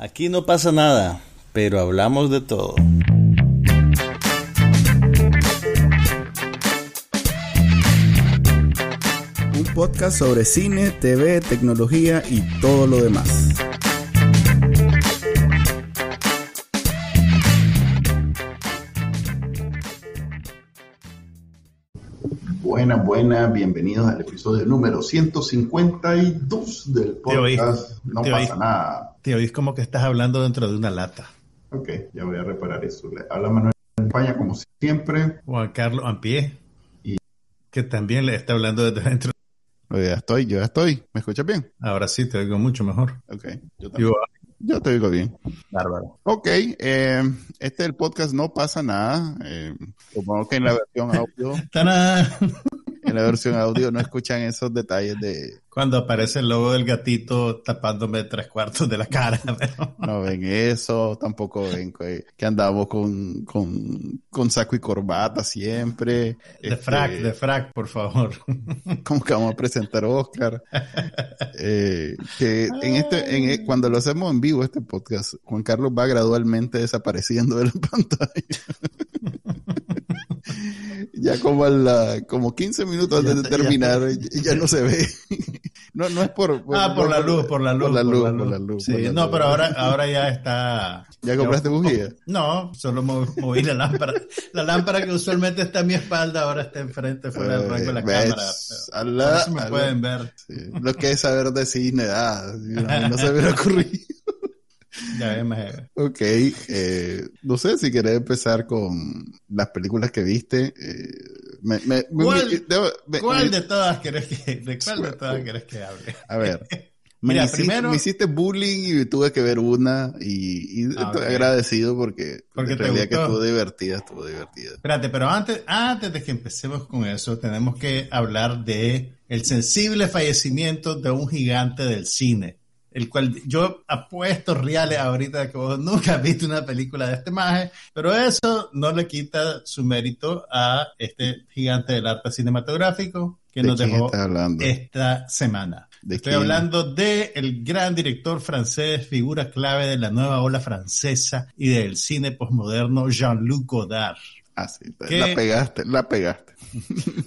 Aquí no pasa nada, pero hablamos de todo. Un podcast sobre cine, TV, tecnología y todo lo demás. Buenas, buenas, bienvenidos al episodio número 152 del podcast. no pasa nada. Te oís como que estás hablando dentro de una lata. Ok, ya voy a reparar eso. Habla Manuel España como siempre. Juan Carlos Ampie. Y que también le está hablando desde dentro. ya estoy, yo ya estoy. ¿Me escuchas bien? Ahora sí, te oigo mucho mejor. Ok, yo también. Yo te oigo bien. Bárbaro. Ok, eh, este es el podcast No pasa nada. Eh, supongo que en la versión audio. en la versión audio no escuchan esos detalles de... Cuando aparece el logo del gatito tapándome tres cuartos de la cara. No ven eso, tampoco ven que, andamos con, con, saco y corbata siempre. De frac, de frac, por favor. Como que vamos a presentar a Oscar. Eh, que en este, en, e, cuando lo hacemos en vivo este podcast, Juan Carlos va gradualmente desapareciendo de la pantalla ya como la, como 15 minutos antes de terminar, ya, no se ve. No, no es por, ah, por, la luz, por la luz. Por la luz, por la luz. Sí, no, pero ahora, ahora ya está. ¿Ya compraste bujía? No, solo moví la lámpara. La lámpara que usualmente está a mi espalda ahora está enfrente, fuera del rango de la cámara. Pero, me pueden ver. Lo que es saber de cine, ah, no se me ocurrido. Ya me... Ok, eh, no sé si querés empezar con las películas que viste. Eh, ¿Cuál, de todas querés que, de cuál de todas querés que hable? A ver. Mira, me primero... me hiciste bullying y tuve que ver una y, ah, estoy agradecido porque, porque en realidad que estuvo divertida, estuvo divertida. Espérate, pero antes, antes de que empecemos con eso, tenemos que hablar de el sensible fallecimiento de un gigante del cine el cual yo apuesto reales ahorita que vos nunca has visto una película de este maje, pero eso no le quita su mérito a este gigante del arte cinematográfico que nos dejó esta semana. Estoy hablando de el gran director francés, figura clave de la nueva ola francesa y del cine postmoderno Jean-Luc Godard. Ah, sí, la pegaste, la pegaste.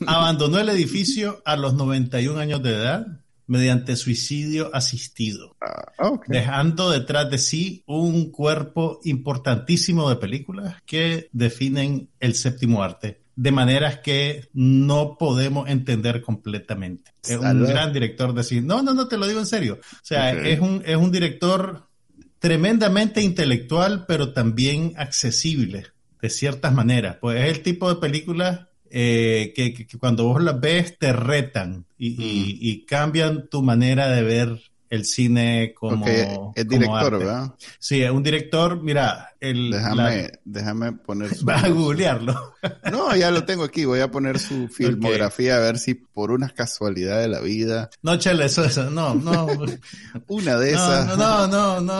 abandonó el edificio a los 91 años de edad mediante suicidio asistido, ah, dejando detrás de sí un cuerpo importantísimo de películas que definen el séptimo arte de maneras que no podemos entender completamente. Es un gran director de cine. No, no, no, te lo digo en serio. O sea, es, un, es un director tremendamente intelectual, pero también accesible, de ciertas maneras. Pues es el tipo de películas eh, que, cuando vos las ves te retan y, cambian tu manera de ver el cine como. es director, ¿verdad? Sí, es un director, mira, déjame, déjame poner su... Vas a googlearlo. no, ya lo tengo aquí. Voy a poner su filmografía a ver si por una casualidad de la vida. No, chale, eso, eso. No, no. una de esas. No, no, no,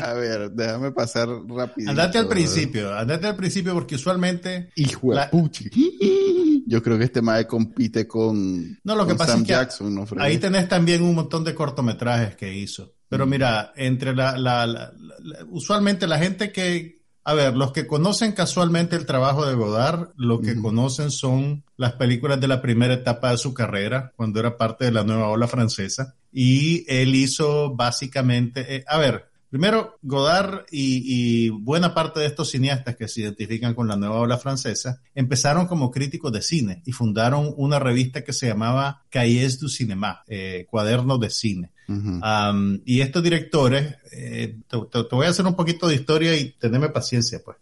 a ver, déjame pasar rápido. Andate al principio. Andate al principio porque usualmente. Hijo de puchi. Yo creo que este mae compite con, no, lo que pasa es que Jackson. ahí tenés también un montón de cortometrajes que hizo. Pero mira, entre la, usualmente la gente que, a ver, los que conocen casualmente el trabajo de Godard, lo que conocen son las películas de la primera etapa de su carrera, cuando era parte de la nueva ola francesa. Y él hizo básicamente, eh, a ver, Primero, Godard y, buena parte de estos cineastas que se identifican con la nueva ola francesa empezaron como críticos de cine y fundaron una revista que se llamaba Cahiers du Cinéma, eh, Cuadernos de Cine y estos directores, eh, te, voy a hacer un poquito de historia y tenerme paciencia, pues.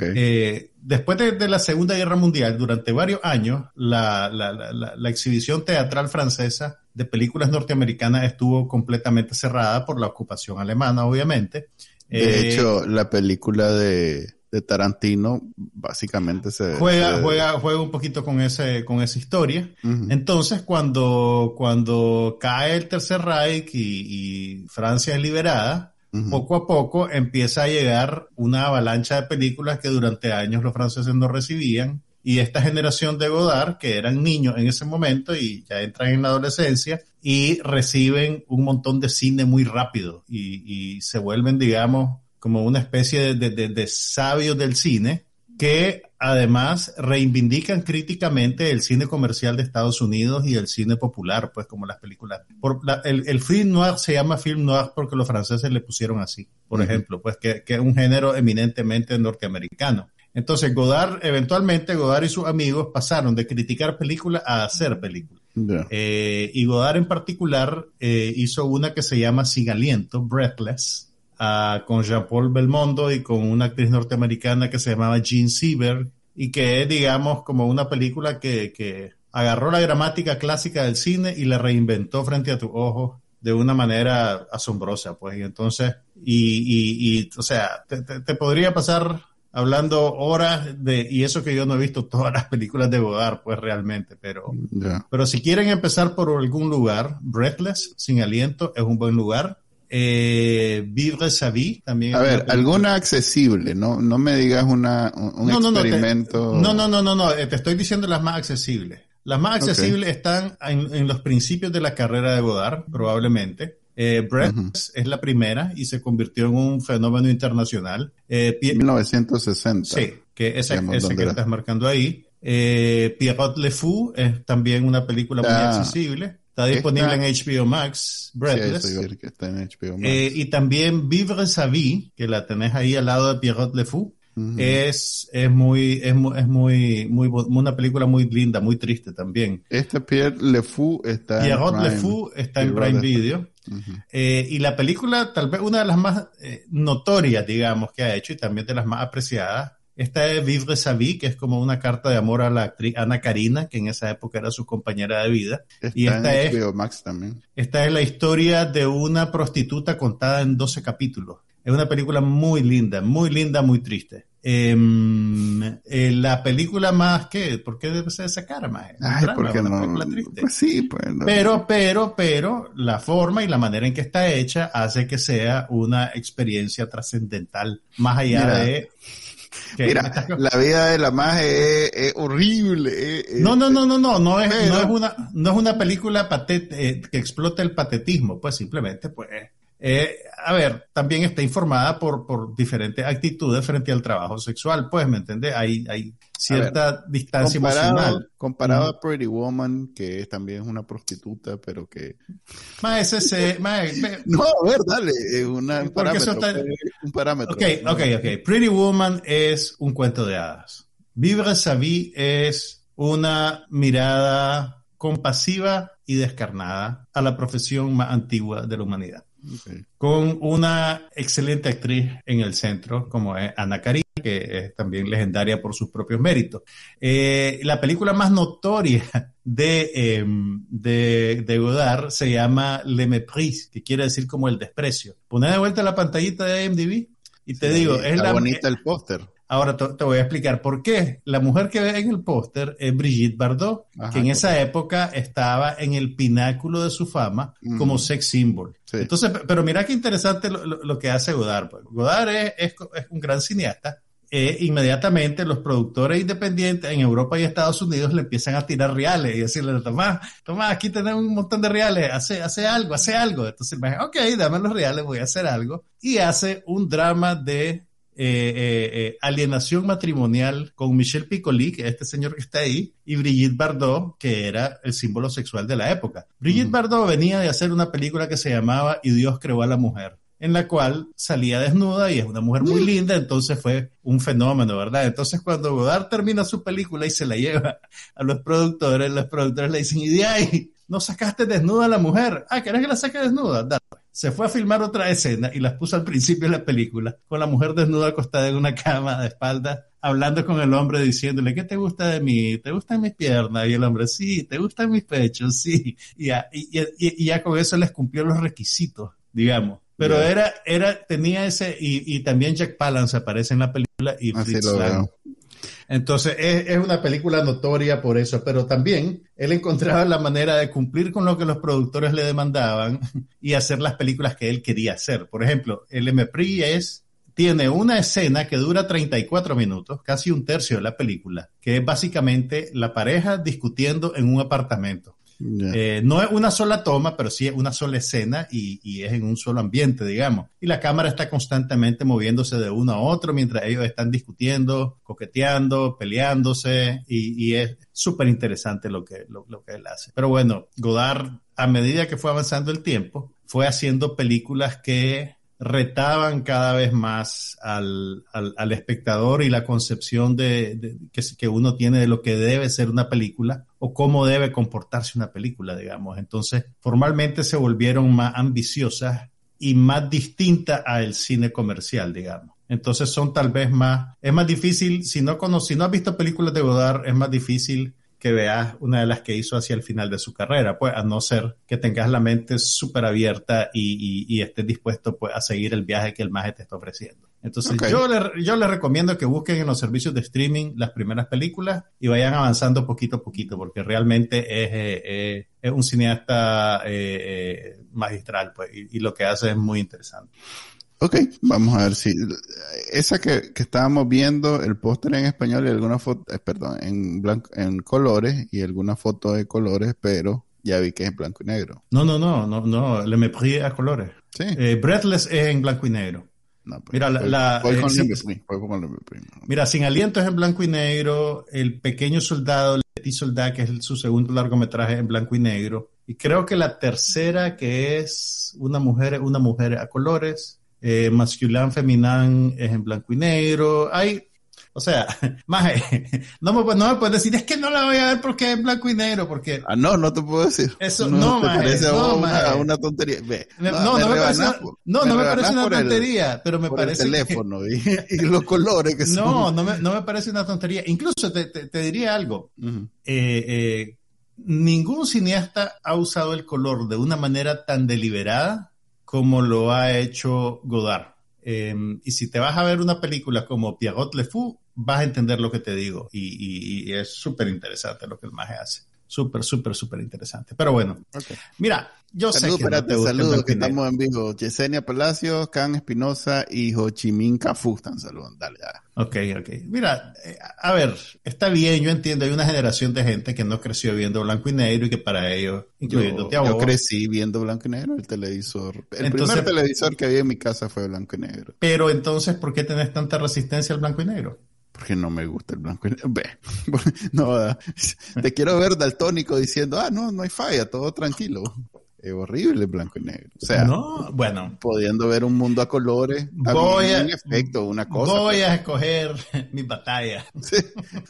Eh, después de, la Segunda Guerra Mundial, durante varios años, la, la, exhibición teatral francesa de películas norteamericanas estuvo completamente cerrada por la ocupación alemana, obviamente. De eh, hecho, la película de de Tarantino básicamente se juega juega juega un poquito con ese con esa historia. Entonces cuando cuando cae el tercer Reich y, Francia es liberada poco a poco empieza a llegar una avalancha de películas que durante años los franceses no recibían. Y esta generación de Godard, que eran niños en ese momento y ya entran en la adolescencia y reciben un montón de cine muy rápido y, se vuelven, digamos, como una especie de, de sabios del cine que además reivindican críticamente el cine comercial de Estados Unidos y el cine popular, pues como las películas. Por el, film noir se llama film noir porque los franceses le pusieron así, por ejemplo, pues que, es un género eminentemente norteamericano. Entonces Godard, eventualmente Godard y sus amigos pasaron de criticar películas a hacer películas. Eh, y Godard en particular eh, hizo una que se llama Sin Aliento, Breathless, con Jean-Paul Belmondo y con una actriz norteamericana que se llamaba Jean Sieber y que es, digamos, como una película que, que agarró la gramática clásica del cine y la reinventó frente a tus ojos de una manera asombrosa, pues. Y entonces, y, y, y o sea, te, te, podría pasar hablando horas de, y eso que yo no he visto todas las películas de Godard, pues realmente, pero, pero si quieren empezar por algún lugar, Breathless, sin aliento, es un buen lugar. Eh, Vivre sa vie también. A ver, alguna accesible, no, no me digas una, un experimento. No, no, no, no, no, eh, te estoy diciendo las más accesibles. Las más accesibles están en, los principios de la carrera de Godard, probablemente. Eh, es la primera y se convirtió en un fenómeno internacional. Eh, 1960. Sí, que esa, ese que estás marcando ahí. Eh, Pierrot Le Fou es también una película muy accesible. Está disponible en HBO Max, Breathless. que está en HBO Max. Eh, y también Vivre sa vie, que la tenés ahí al lado de Pierrot Le Fou. Es, es muy, es, muy, es muy, muy, una película muy linda, muy triste también. Este Pierre Le Fou está Pierrot en Prime. Le Fou está en Prime Video. eh, y la película, tal vez una de las más eh, notorias, digamos, que ha hecho y también de las más apreciadas, esta es Vivre sa vie, que es como una carta de amor a la actriz Ana Karina, que en esa época era su compañera de vida. y esta es, Max también. Esta es la historia de una prostituta contada en 12 capítulos. Es una película muy linda, muy linda, muy triste. Em, eh, la película más que, ¿por qué debe ser esa cara más? Ay, porque no, pues sí, pues Pero, pero, pero, la forma y la manera en que está hecha hace que sea una experiencia trascendental, más allá de Mira, la vida de la magia es, horrible. no, no, no, no, no, no es, no es una, no es una película eh, que explota el patetismo, pues simplemente, pues, eh, a ver, también está informada por, por diferentes actitudes frente al trabajo sexual, pues, ¿me entiendes? Hay, hay cierta distancia emocional. Comparado a Pretty Woman, que también es una prostituta, pero que... Más ese, más, no, a ver, dale, una, un, parámetro, un parámetro. Ok, ok, ok. Pretty Woman es un cuento de hadas. Vivre sa vie es una mirada compasiva y descarnada a la profesión más antigua de la humanidad. Con una excelente actriz en el centro, como es Ana Karina, que es también legendaria por sus propios méritos. Eh, la película más notoria de, em, de, de, Godard se llama Le Mépris, que quiere decir como el desprecio. Poné de vuelta la pantallita de IMDb y te digo, es la bonita el póster. Ahora te, voy a explicar por qué. La mujer que ve en el póster es Brigitte Bardot, que en esa época estaba en el pináculo de su fama como sex symbol. Entonces, pero mira qué interesante lo, que hace Godard. Pues. Godard es, un gran cineasta. E inmediatamente los productores independientes en Europa y Estados Unidos le empiezan a tirar reales y decirle, Tomás, Tomás, aquí tenemos un montón de reales, hace, hace algo, hace algo. Entonces, ok, dame los reales, voy a hacer algo. Y hace un drama de eh, eh, eh, alienación matrimonial con Michel Piccoli, que es este señor que está ahí, y Brigitte Bardot, que era el símbolo sexual de la época. Brigitte Bardot venía de hacer una película que se llamaba Y Dios creó a la mujer en la cual salía desnuda y es una mujer muy linda, entonces fue un fenómeno, ¿verdad? Entonces cuando Godard termina su película y se la lleva a los productores, los productores le dicen, y de ahí, no sacaste desnuda a la mujer. Ah, ¿querés que la saque desnuda? Dale se fue a filmar otra escena y las puso al principio de la película, con la mujer desnuda acostada en una cama de espalda, hablando con el hombre diciéndole, ¿qué te gusta de mí? ¿Te gustan mis piernas? Y el hombre, sí, ¿te gustan mis pechos? Sí. Y ya, y, ya con eso les cumplió los requisitos, digamos. Pero era, era, tenía ese, y, también Jack Palance aparece en la película y Fritz Lang. Entonces, es, una película notoria por eso, pero también él encontraba la manera de cumplir con lo que los productores le demandaban y hacer las películas que él quería hacer. Por ejemplo, el MPRI es tiene una escena que dura 34 minutos, casi un tercio de la película, que es básicamente la pareja discutiendo en un apartamento. Eh, no es una sola toma, pero sí es una sola escena y, es en un solo ambiente, digamos. Y la cámara está constantemente moviéndose de uno a otro mientras ellos están discutiendo, coqueteando, peleándose y, es súper interesante lo que, lo, que él hace. Pero bueno, Godard, a medida que fue avanzando el tiempo, fue haciendo películas que retaban cada vez más al, al, espectador y la concepción de, que, que, uno tiene de lo que debe ser una película o cómo debe comportarse una película, digamos. Entonces, formalmente se volvieron más ambiciosas y más distintas al cine comercial, digamos. Entonces son tal vez más, es más difícil, si no, si no has visto películas de Godard, es más difícil que veas una de las que hizo hacia el final de su carrera, pues a no ser que tengas la mente súper abierta y, y, estés dispuesto pues a seguir el viaje que el maje te está ofreciendo. Entonces yo, le, yo les recomiendo que busquen en los servicios de streaming las primeras películas y vayan avanzando poquito a poquito, porque realmente es, eh, eh, es un cineasta eh, magistral pues, y, y lo que hace es muy interesante. Ok, vamos a ver si esa que, que estábamos viendo, el póster en español y alguna foto, eh, perdón, en blanco, en colores y alguna foto de colores, pero ya vi que es en blanco y negro. No, no, no, no, no, le me a colores. Sí. Eh, Breathless es en blanco y negro. No, pues, mira, la, eh, mira, Sin Aliento es en blanco y negro, El Pequeño Soldado, El Petit Soldat, que es su segundo largometraje en blanco y negro, y creo que la tercera que es Una mujer, una mujer a colores, eh, masculin, feminán es en blanco y negro. Hay, o sea, no me, no me puedes decir, es que no la voy a ver porque es blanco y negro, porque... Ah, no, no te puedo decir. Eso no, no, parece no, una, una, tontería. no, no, me parece una, no, me, parece una tontería, pero me parece... El teléfono y, y, los colores que son... No, no me, no me parece una tontería. Incluso te, te, diría algo. eh, eh, ningún cineasta ha usado el color de una manera tan deliberada como lo ha hecho Godard. Em, y si te vas a ver una película como Pierrot Le Fou, vas a entender lo que te digo. Y, es súper interesante lo que el maje hace. Súper, súper, súper interesante. Pero bueno, mira, yo sé que. Espérate, saludos, que estamos en vivo. Yesenia Palacios, Can Espinosa y Ho Chi Minh Cafu están saludando. Dale, ya. Ok, ok. Mira, eh, a ver, está bien, yo entiendo, hay una generación de gente que no creció viendo blanco y negro y que para ellos, incluyéndote yo, a vos. Yo crecí viendo blanco y negro, el televisor. El primer televisor que había en mi casa fue blanco y negro. Pero entonces, ¿por qué tenés tanta resistencia al blanco y negro? Porque no me gusta el blanco y negro. no, te quiero ver daltónico diciendo, ah, no, no hay falla, todo tranquilo. Es horrible blanco y negro. O sea, no, bueno, pudiendo ver un mundo a colores, voy a, un efecto, una cosa. Voy a escoger mi batalla. Sí,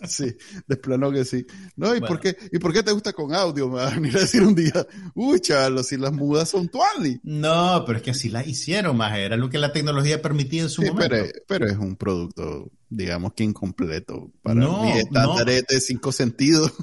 sí, de plano que sí. No, ¿y por qué? ¿Y por qué te gusta con audio? Me vas a venir a decir un día, uy, chaval, si las mudas son tuali. No, pero es que así las hicieron, más era lo que la tecnología permitía en su momento. Pero, pero es un producto digamos que incompleto. Para no, mi estándar de cinco sentidos.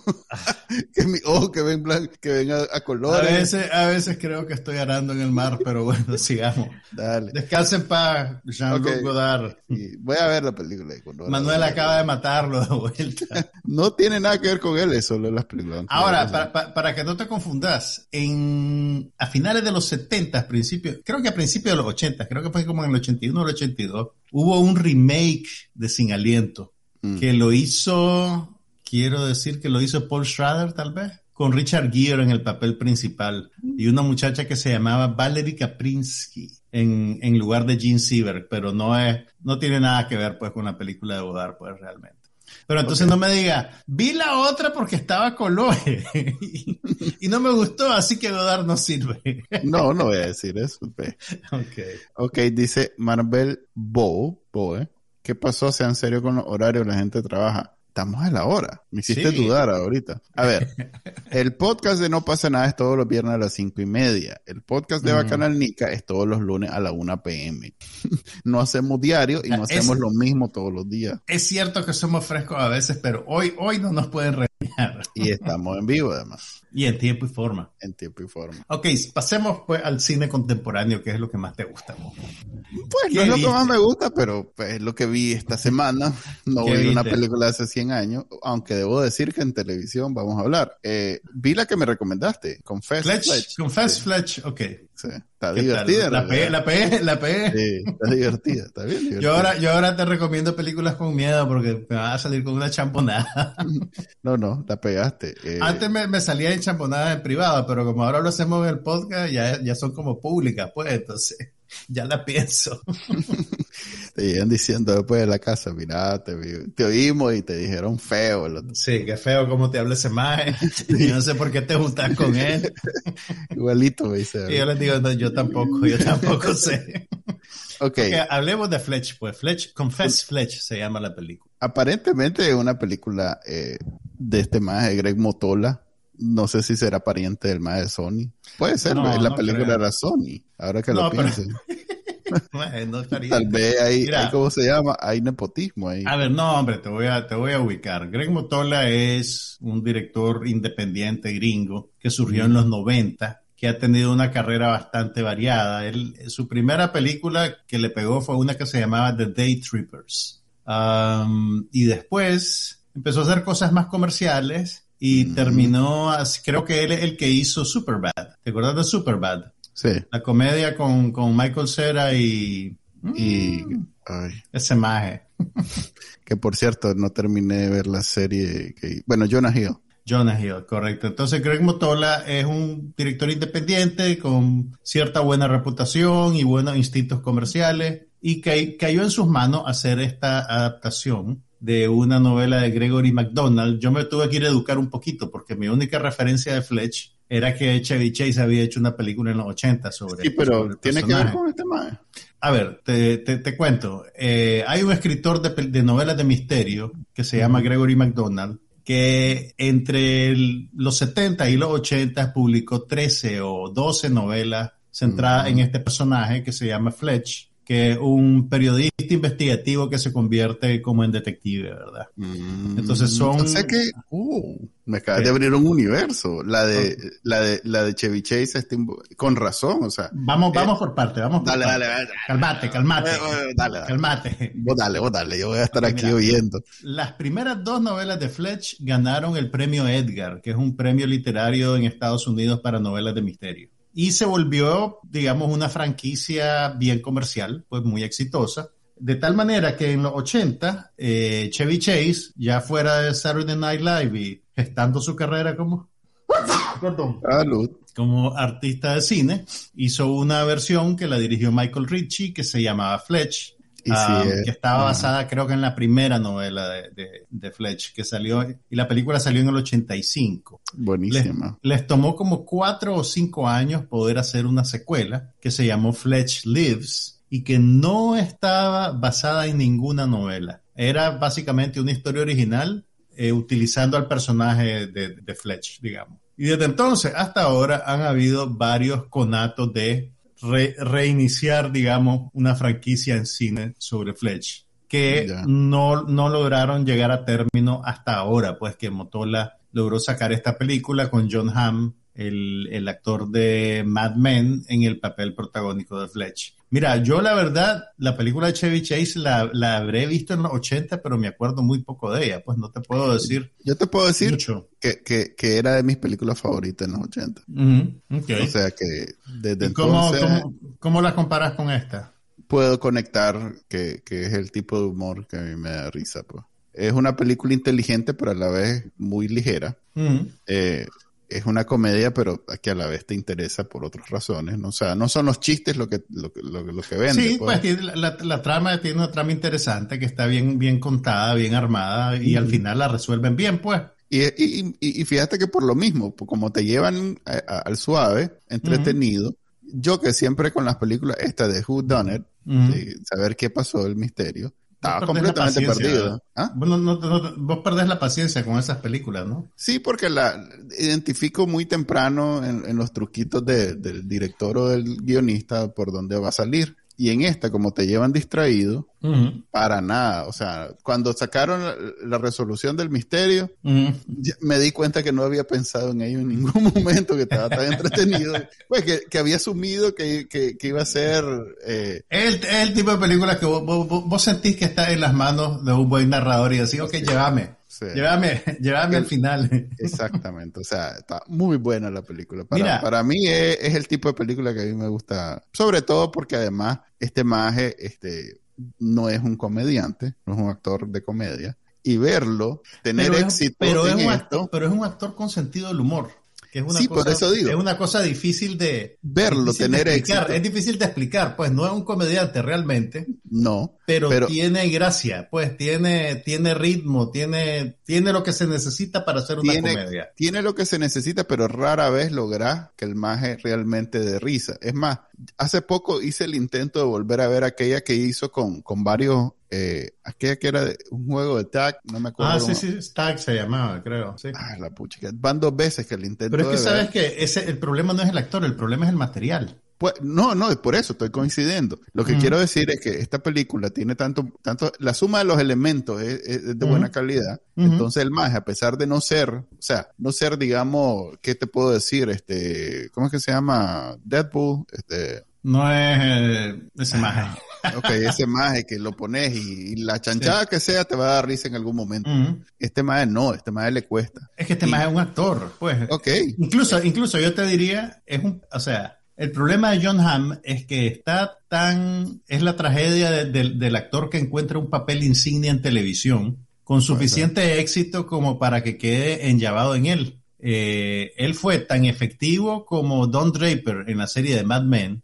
Que mi ojo que ven que ven a, colores. A veces a veces creo que estoy arando en el mar pero bueno sigamos. Dale. Descansen para Jean-Luc Godard. Voy a ver la película de Manuel acaba de matarlo de vuelta. No tiene nada que ver con él es solo las películas. Ahora para, para, que no te confundas en a finales de los 70 principios creo que a principios de los 80 creo que fue como en el 81 o el 82 hubo un remake de Sin Aliento mm. que lo hizo, quiero decir que lo hizo Paul Schrader tal vez, con Richard Gere en el papel principal y una muchacha que se llamaba Valerie Kaprinsky en, en lugar de Gene Siever, pero no es, no tiene nada que ver pues con la película de Godard pues realmente. Pero entonces no me diga, vi la otra porque estaba color y, no me gustó, así que Godard no sirve. no, no voy a decir eso. Ok. Ok, dice Marvel Bo, Bo, ¿Qué pasó? Sea en serio con los horarios, la gente trabaja estamos a la hora. Me hiciste dudar ahorita. A ver, el podcast de No pasa nada es todos los viernes a las cinco y media. El podcast de Bacanal Nica es todos los lunes a la una pm. no hacemos diario y no hacemos lo mismo todos los días. Es cierto que somos frescos a veces, pero hoy, hoy no nos pueden regañar. Y estamos en vivo además. Y en tiempo y forma. En tiempo y forma. Ok, pasemos pues al cine contemporáneo, que es lo que más te gusta. Pues no es lo que más me gusta, pero pues, es lo que vi esta semana. No vi una película de hace 100 años, aunque debo decir que en televisión vamos a hablar. Eh, vi la que me recomendaste, Confess Fletch. Confess Fletch, ok. Sí, está divertida. La pegué, la pegué, la pegué. Sí, está divertida, está bien divertida. Yo ahora, yo ahora te recomiendo películas con miedo porque me vas a salir con una champonada. No, no, la pegaste. Eh. Antes me, me salía en champonadas en privado, pero como ahora lo hacemos en el podcast, ya, ya son como públicas, pues, entonces ya la pienso. te llegan diciendo después de la casa, mira, te, te oímos y te dijeron feo. Sí, qué feo como te habla ese maje. y no sé por qué te gustas con él. Igualito me dice. Y yo les digo, yo tampoco, yo tampoco sé. Okay. hablemos de Fletch, pues Fletch, Confess Fletch se llama la película. Aparentemente es una película eh, de este maje, Greg Motola. No sé si será pariente del maje de Sony. Puede ser, la película era Sony, ahora que lo piensen. Tal vez ahí, ¿cómo se llama? Hay nepotismo ahí. A ver, no, hombre, te voy a, te voy a ubicar. Greg Motola es un director independiente gringo que surgió en los 90 que ha tenido una carrera bastante variada. Él, su primera película que le pegó fue una que se llamaba The Day Trippers. Um, y después empezó a hacer cosas más comerciales y terminó, creo que él es el que hizo Superbad. ¿Te acuerdas de Superbad? Sí. La comedia con, con Michael Cera y... Y... Ese maje. que por cierto, no terminé de ver la serie que... Bueno, Jonah Hill. Jonah Hill, correcto. Entonces Greg Motola es un director independiente con cierta buena reputación y buenos instintos comerciales y que cayó en sus manos hacer esta adaptación de una novela de Gregory McDonald. Yo me tuve que ir a educar un poquito porque mi única referencia de Fletch era que Chevy Chase había hecho una película en los 80 sobre. Sí, pero tiene que ver con este tema. A ver, te, te, cuento. Eh, hay un escritor de, de, novelas de misterio que se llama Gregory McDonald que entre los 70 y los 80 publicó 13 o 12 novelas centradas en este personaje que se llama Fletch, que un periodista investigativo que se convierte como en detective, ¿verdad? Mm. Entonces son... O sea que, uh, me acaba de abrir un universo. La de, la de, la de Chevy Chase, este, con razón, o sea. Vamos, eh, vamos por parte, vamos por dale, parte. Dale, dale, Calmate, calmate. Dale, dale. Calmate. Vos dale, vos dale, yo voy a estar aquí oyendo. Las primeras dos novelas de Fletch ganaron el premio Edgar, que es un premio literario en Estados Unidos para novelas de misterio y se volvió, digamos, una franquicia bien comercial, pues muy exitosa. De tal manera que en los 80, eh, Chevy Chase, ya fuera de Saturday Night Live y gestando su carrera como, como artista de cine, hizo una versión que la dirigió Michael Ritchie que se llamaba Fletch, Ah, que estaba basada creo que en la primera novela de, de, Fletch que salió y la película salió en el 85. Buenísima. Les, tomó como cuatro o cinco años poder hacer una secuela que se llamó Fletch Lives y que no estaba basada en ninguna novela. Era básicamente una historia original eh, utilizando al personaje de, de Fletch, digamos. Y desde entonces hasta ahora han habido varios conatos de reiniciar, digamos, una franquicia en cine sobre Fletch, que no, no lograron llegar a término hasta ahora, pues que Motola logró sacar esta película con John Hamm, el, el actor de Mad Men, en el papel protagónico de Fletch. Mira, yo la verdad, la película de Chevy Chase la, la, habré visto en los 80, pero me acuerdo muy poco de ella, pues no te puedo decir. Yo te puedo decir Que, que, que, era de mis películas favoritas en los 80. O sea que desde cómo, Cómo, cómo, la comparas con esta? Puedo conectar que, que es el tipo de humor que a mí me da risa, pues. Es una película inteligente, pero a la vez muy ligera es una comedia, pero que a la vez te interesa por otras razones, ¿no? O sea, no son los chistes lo que, lo, lo, lo que venden. Sí, pues, pues la, la, trama tiene una trama interesante que está bien, bien contada, bien armada y al final la resuelven bien, pues. Y, y, y, fíjate que por lo mismo, como te llevan al suave, entretenido, yo que siempre con las películas esta de Who Done It, saber qué pasó, el misterio, estaba completamente perdido. ¿Ah? Vos, perdés la paciencia con esas películas, ¿no? Sí, porque la identifico muy temprano en, los truquitos del director o del guionista por dónde va a salir. Y en esta, como te llevan distraído, para nada. O sea, cuando sacaron la, resolución del misterio, me di cuenta que no había pensado en ello en ningún momento, que estaba tan entretenido. Pues que, había asumido que, iba a ser... Eh... Es, el, tipo de película que vos, sentís que está en las manos de un buen narrador y decís, ok, llévame. Llévame, llévame al final. Exactamente, o sea, está muy buena la película. Para, para mí es, el tipo de película que a mí me gusta, sobre todo porque además este maje este, no es un comediante, no es un actor de comedia, y verlo, tener éxito pero es un Actor, pero es un actor con sentido del humor es una sí, cosa, por eso digo. Es una cosa difícil de verlo, tener éxito. Es difícil de explicar, pues no es un comediante realmente. No. Pero, tiene gracia, pues tiene, tiene ritmo, tiene, tiene lo que se necesita para hacer una comedia. Tiene lo que se necesita, pero rara vez logra que el maje realmente de risa. Es más, hace poco hice el intento de volver a ver aquella que hizo con, con varios eh, aquella que era un juego de tag, no me acuerdo. Ah, sí, sí, tag se llamaba, creo. Sí. Ah, la pucha, van dos veces que el intento. Pero es que sabes que ese, el problema no es el actor, el problema es el material. Pues, no, no, es por eso estoy coincidiendo. Lo que quiero decir es que esta película tiene tanto, tanto, la suma de los elementos es, de buena calidad. Entonces el más, a pesar de no ser, o sea, no ser, digamos, ¿qué te puedo decir? Este, ¿cómo es que se llama? Deadpool, este. No es eh, ese maje. Ok, ese maje que lo pones y, la chanchada que sea te va a dar risa en algún momento. Este maje no, este maje le cuesta. Es que este maje es un actor, pues. Ok. Incluso, incluso yo te diría, es un, o sea, el problema de John Hamm es que está tan, es la tragedia del actor que encuentra un papel insignia en televisión con suficiente éxito como para que quede enllavado en él. Eh, él fue tan efectivo como Don Draper en la serie de Mad Men,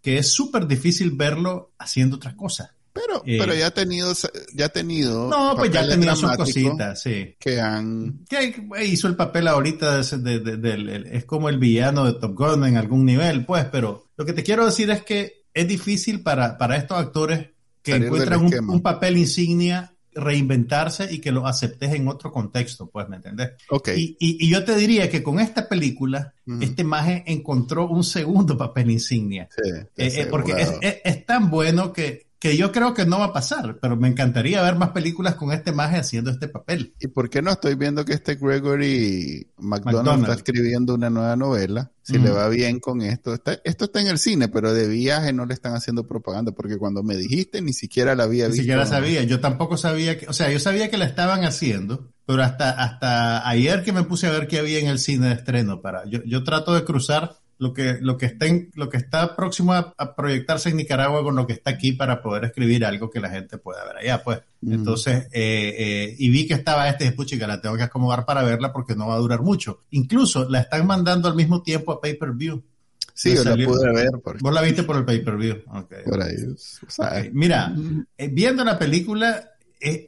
que es súper difícil verlo haciendo otra cosa. Pero, eh, pero ya ha tenido, ya ha tenido. No, pues ya ha tenido sus cositas, sí. Que han. Que hizo el papel ahorita de, es como el villano de Top Gun en algún nivel, pues, pero lo que te quiero decir es que es difícil para, para estos actores que encuentran un, papel insignia reinventarse y que lo aceptes en otro contexto, pues, ¿me entendés? Ok. Y, y, yo te diría que con esta película, este maje encontró un segundo papel insignia. Sí, eh, eh, porque es, es, tan bueno que, que yo creo que no va a pasar, pero me encantaría ver más películas con este maje haciendo este papel. ¿Y por qué no estoy viendo que este Gregory McDonald, está escribiendo una nueva novela? Si le va bien con esto. esto está en el cine, pero de viaje no le están haciendo propaganda, porque cuando me dijiste ni siquiera la había visto. Ni siquiera sabía, yo tampoco sabía que, o sea, yo sabía que la estaban haciendo, pero hasta, hasta ayer que me puse a ver qué había en el cine de estreno para, yo, yo trato de cruzar lo que, lo que, está, lo que está próximo a, proyectarse en Nicaragua con lo que está aquí para poder escribir algo que la gente pueda ver allá, pues. Entonces, eh, eh, y vi que estaba este, puchica, la tengo que acomodar para verla porque no va a durar mucho. Incluso la están mandando al mismo tiempo a pay-per-view. Sí, yo la pude ver. Vos la viste por el pay-per-view. Por ahí. Mira, eh, viendo la película,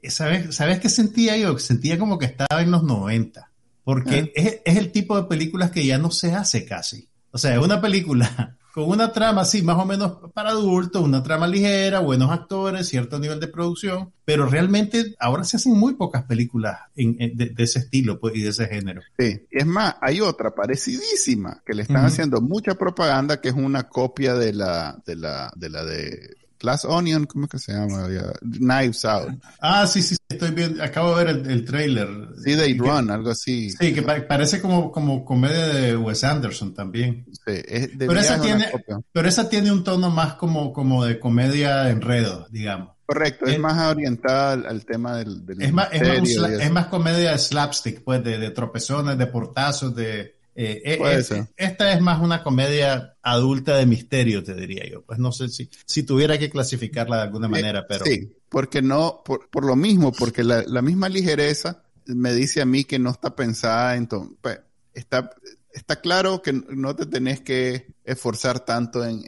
¿sabes, ¿sabes qué sentía yo? Sentía como que estaba en los 90. Porque ah. es, es el tipo de películas que ya no se hace casi. O sea, es una película con una trama así, más o menos para adultos, una trama ligera, buenos actores, cierto nivel de producción, pero realmente ahora se hacen muy pocas películas de, ese estilo pues, y de ese género. Sí, es más, hay otra parecidísima que le están haciendo mucha propaganda que es una copia de la de la de la de Glass Onion, ¿cómo es que se llama? Knives Out. Ah, sí, sí, estoy viendo, acabo de ver el, el trailer. Sí, They Run, algo así. Sí, que parece como, como comedia de Wes Anderson también. Sí, es pero, esa tiene, pero esa tiene un tono más como, como de comedia de enredo, digamos. Correcto, es, más orientada al, tema del, del es, más, es, más, comedia de slapstick, pues, de, de tropezones, de portazos, de eh, eh, eh, esta es más una comedia adulta de misterio, te diría yo. Pues no sé si, si tuviera que clasificarla de alguna manera, pero. Sí, porque no, por, por lo mismo, porque la, la, misma ligereza me dice a mí que no está pensada en. Pues, está, está claro que no te tenés que esforzar tanto en,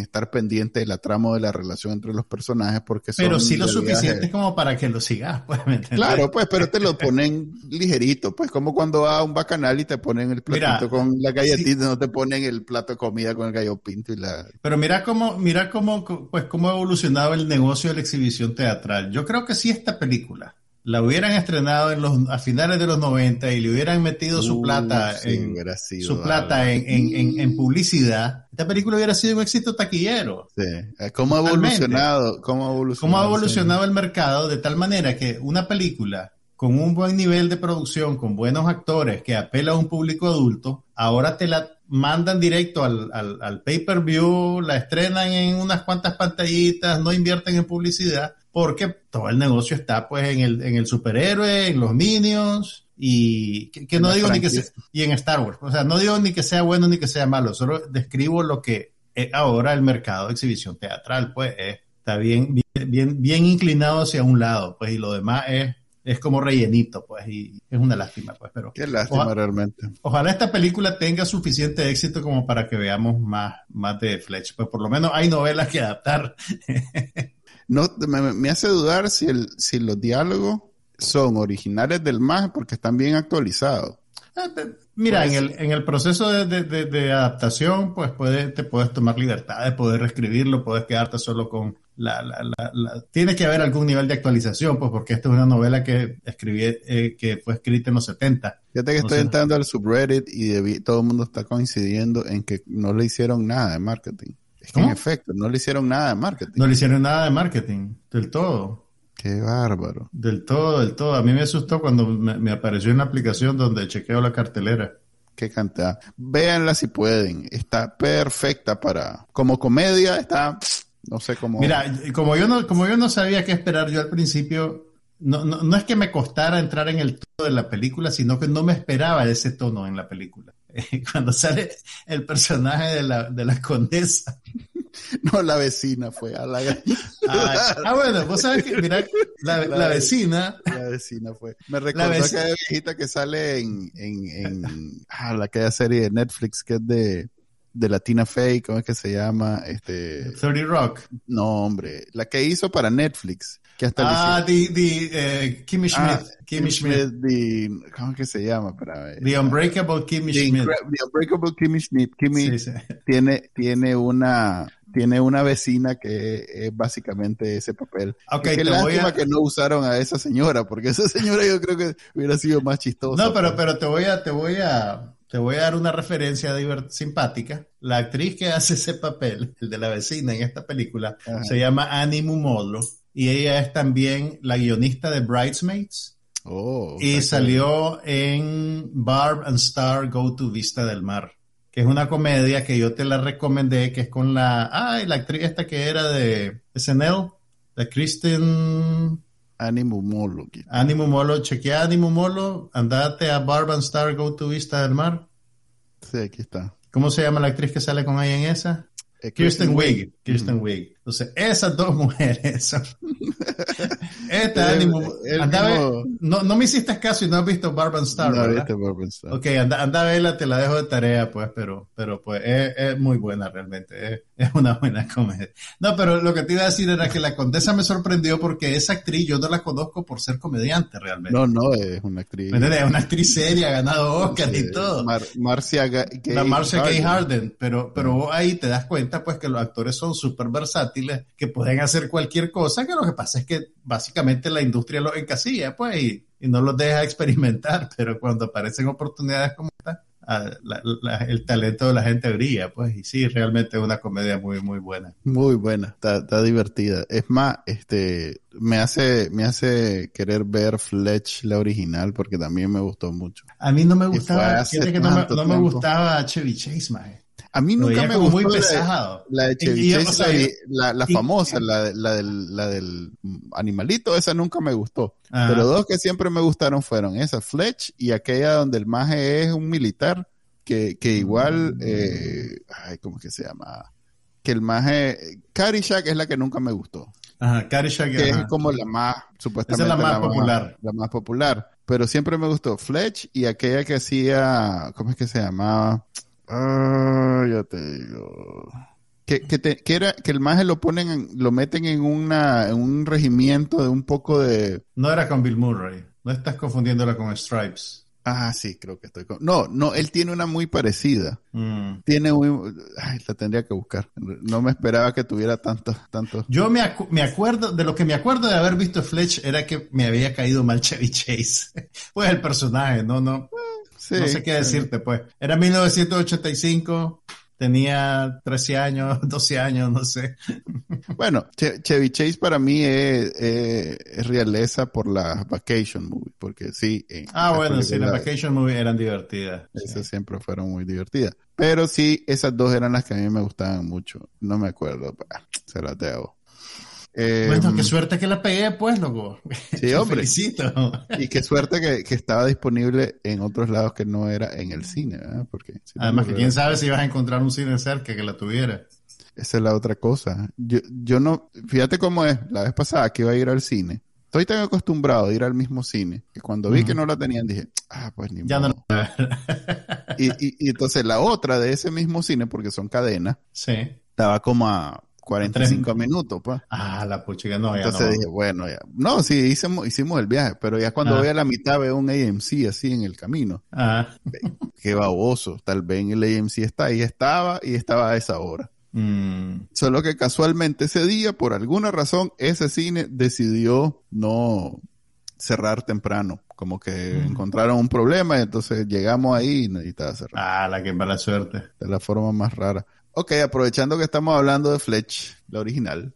estar pendiente de la trama de la relación entre los personajes porque son pero sí lo suficiente como para que lo sigas pues claro pues pero te lo ponen ligerito pues como cuando va a un bacanal y te ponen el platito con la galletita no te ponen el plato de comida con el gallo pinto y la pero mira cómo mira cómo pues cómo ha evolucionado el negocio de la exhibición teatral. Yo creo que sí esta película la hubieran estrenado en los, a finales de los 90 y le hubieran metido su plata, en, su plata en, en, publicidad, esta película hubiera sido un éxito taquillero. Sí. Eh, ¿Cómo ha evolucionado? ¿Cómo ha evolucionado, ¿Cómo ha evolucionado el mercado de tal manera que una película con un buen nivel de producción, con buenos actores, que apela a un público adulto, ahora te la mandan directo al, al, al pay-per-view, la estrenan en unas cuantas pantallitas, no invierten en publicidad porque todo el negocio está pues en el, en el superhéroe, en los minions, y que, no digo ni que sea, y en Star Wars, o sea, no digo ni que sea bueno ni que sea malo, solo describo lo que ahora el mercado de exhibición teatral, pues está bien, bien, bien inclinado hacia un lado, pues, y lo demás es es como rellenito, pues, y es una lástima, pues, pero... Qué lástima realmente. Ojalá esta película tenga suficiente éxito como para que veamos más, más de Fletch, pues por lo menos hay novelas que adaptar. no, me, hace dudar si, el, si los diálogos son originales del MAG porque están bien actualizados. Ah, mira, en el, en el proceso de, de, adaptación, pues puede, te puedes tomar libertad de poder reescribirlo, puedes quedarte solo con la, la, la, Tiene que haber algún nivel de actualización, pues porque esta es una novela que escribí, eh, que fue escrita en los 70. Fíjate que estoy entrando al subreddit y todo el mundo está coincidiendo en que no le hicieron nada de marketing. En efecto, no le hicieron nada de marketing. No le hicieron nada de marketing, del todo. Qué bárbaro. Del todo, del todo. A mí me asustó cuando me, apareció una aplicación donde chequeo la cartelera. Qué cantidad. Véanla si pueden. Está perfecta para... Como comedia está... No sé cómo... Mira, como yo no, como yo no sabía qué esperar yo al principio, no, no, no es que me costara entrar en el tono de la película, sino que no me esperaba ese tono en la película. Cuando sale el personaje de la, de la condesa No, la vecina fue a la ah, ah, bueno, vos sabes que, mira, la, la, vecina. La vecina fue. Me recordó aquella viejita que sale en, en, en ah, la aquella serie de Netflix que es de, de Latina Fake, ¿cómo es que se llama? Este. 30 Rock. No, hombre. La que hizo para Netflix ah, de, de eh, Kimmy ah, Schmidt. Kimmy Schmidt. ¿Cómo que se llama? the Unbreakable Kimmy Schmidt. The Unbreakable Kimmy Schmidt. Kimmy Tiene, tiene una tiene una vecina que es básicamente ese papel. Okay, Qué lástima que no usaron a esa señora, porque esa señora yo creo que hubiera sido más chistosa. No, pero, pero te voy a, te voy a, te voy a dar una referencia simpática. La actriz que hace ese papel, el de la vecina en esta película, se llama Annie Mumolo y ella es también la guionista de Bridesmaids. Oh, y salió en Barb and Star Go to Vista del Mar, que es una comedia que yo te la recomendé, que es con la, ay, la actriz esta que era de SNL, de Kristen... Animo Molo. Animo Molo, chequea Animo Molo, andate a Barb and Star Go to Vista del Mar. Sí, aquí está. ¿Cómo se llama la actriz que sale con ella en esa? Eh, Kirsten, Wig. Kirsten Wig. Entonces, esas dos mujeres son... Esta ánimo... no, no me hiciste caso y no has visto Barb Star, No Barb Star. Ok, anda, anda a verla, te la dejo de tarea, pues, pero, pero pues es, es muy buena realmente. Es, es, una buena comedia. No, pero lo que te iba a decir era que la condesa me sorprendió porque esa actriz yo no la conozco por ser comediante realmente. No, no, es una actriz. Es una actriz seria, ha ganado Oscar y todo. Marcia Gay La Marcia Gay Harden. Pero, pero ahí te das cuenta, pues, que los actores son súper versátiles que pueden hacer cualquier cosa, que lo que pasa es que básicamente la industria los encasilla, pues, y, no los deja experimentar, pero cuando aparecen oportunidades como esta, ah, el talento de la gente brilla, pues, y sí, realmente es una comedia muy, muy buena. Muy buena, está, divertida. Es más, este, me hace, me hace querer ver Fletch, la original, porque también me gustó mucho. A mí no me gustaba, que no, me, no me, gustaba Chevy Chase, más a mí nunca me gustó muy pesado. La de, Chevy la, famosa, la, la, del, la del animalito, esa nunca me gustó. Pero dos que siempre me gustaron fueron esa, Fletch, y aquella donde el maje es un militar, que, que igual, eh, ay, ¿cómo que se llama? Que el maje, Caddyshack es la que nunca me gustó. Ajá, Caddyshack. Que es como la más, supuestamente. Esa es la más popular. la más popular. Pero siempre me gustó Fletch y aquella que hacía, ¿cómo es que se llamaba? Ah, ya te digo. Que, que, te, que, era, que el maje lo ponen, lo meten en, una, en un regimiento de un poco de... No era con Bill Murray. No estás confundiéndola con Stripes. Ah, sí, creo que estoy con... No, no, él tiene una muy parecida. Mm. Tiene muy... Ay, la tendría que buscar. No me esperaba que tuviera tanto... tanto... Yo me, me acuerdo, de lo que me acuerdo de haber visto Fletch era que me había caído mal Chevy Chase. pues el personaje, no, no no sé qué decirte, pues. Era 1985, tenía 13 años, 12 años, no sé. Bueno, Chevy Chase para mí es, realeza por la Vacation Movie, porque sí. ah, bueno, sí, las Vacation Movie eran divertidas. Esas siempre fueron muy divertidas. Pero sí, esas dos eran las que a mí me gustaban mucho. No me acuerdo, se las debo. Eh, bueno, qué suerte que la pegué, pues, loco. Sí, hombre. Y qué suerte que, estaba disponible en otros lados que no era en el cine, ¿verdad? Porque Además, que quién sabe si ibas a encontrar un cine cerca que la tuviera. Esa es la otra cosa. Yo, yo no, fíjate cómo es, la vez pasada que iba a ir al cine, estoy tan acostumbrado a ir al mismo cine que cuando vi que no la tenían dije, ah, pues ni ya No. y, y, entonces la otra de ese mismo cine, porque son cadenas, sí. estaba como a 45 minutos, pues. Ah, la puchiga no, Entonces dije, bueno, ya. No, sí, hicimos, hicimos el viaje, pero ya cuando ah. voy a la mitad veo un AMC así en el camino. Ah. Qué baboso. Tal vez el AMC está ahí, estaba y estaba a esa hora. Mm. Solo que casualmente ese día, por alguna razón, ese cine decidió no cerrar temprano. Como que mm. encontraron un problema y entonces llegamos ahí y necesitaba cerrar. Ah, la que mala suerte. De la forma más rara. Ok, aprovechando que estamos hablando de Fletch, la original,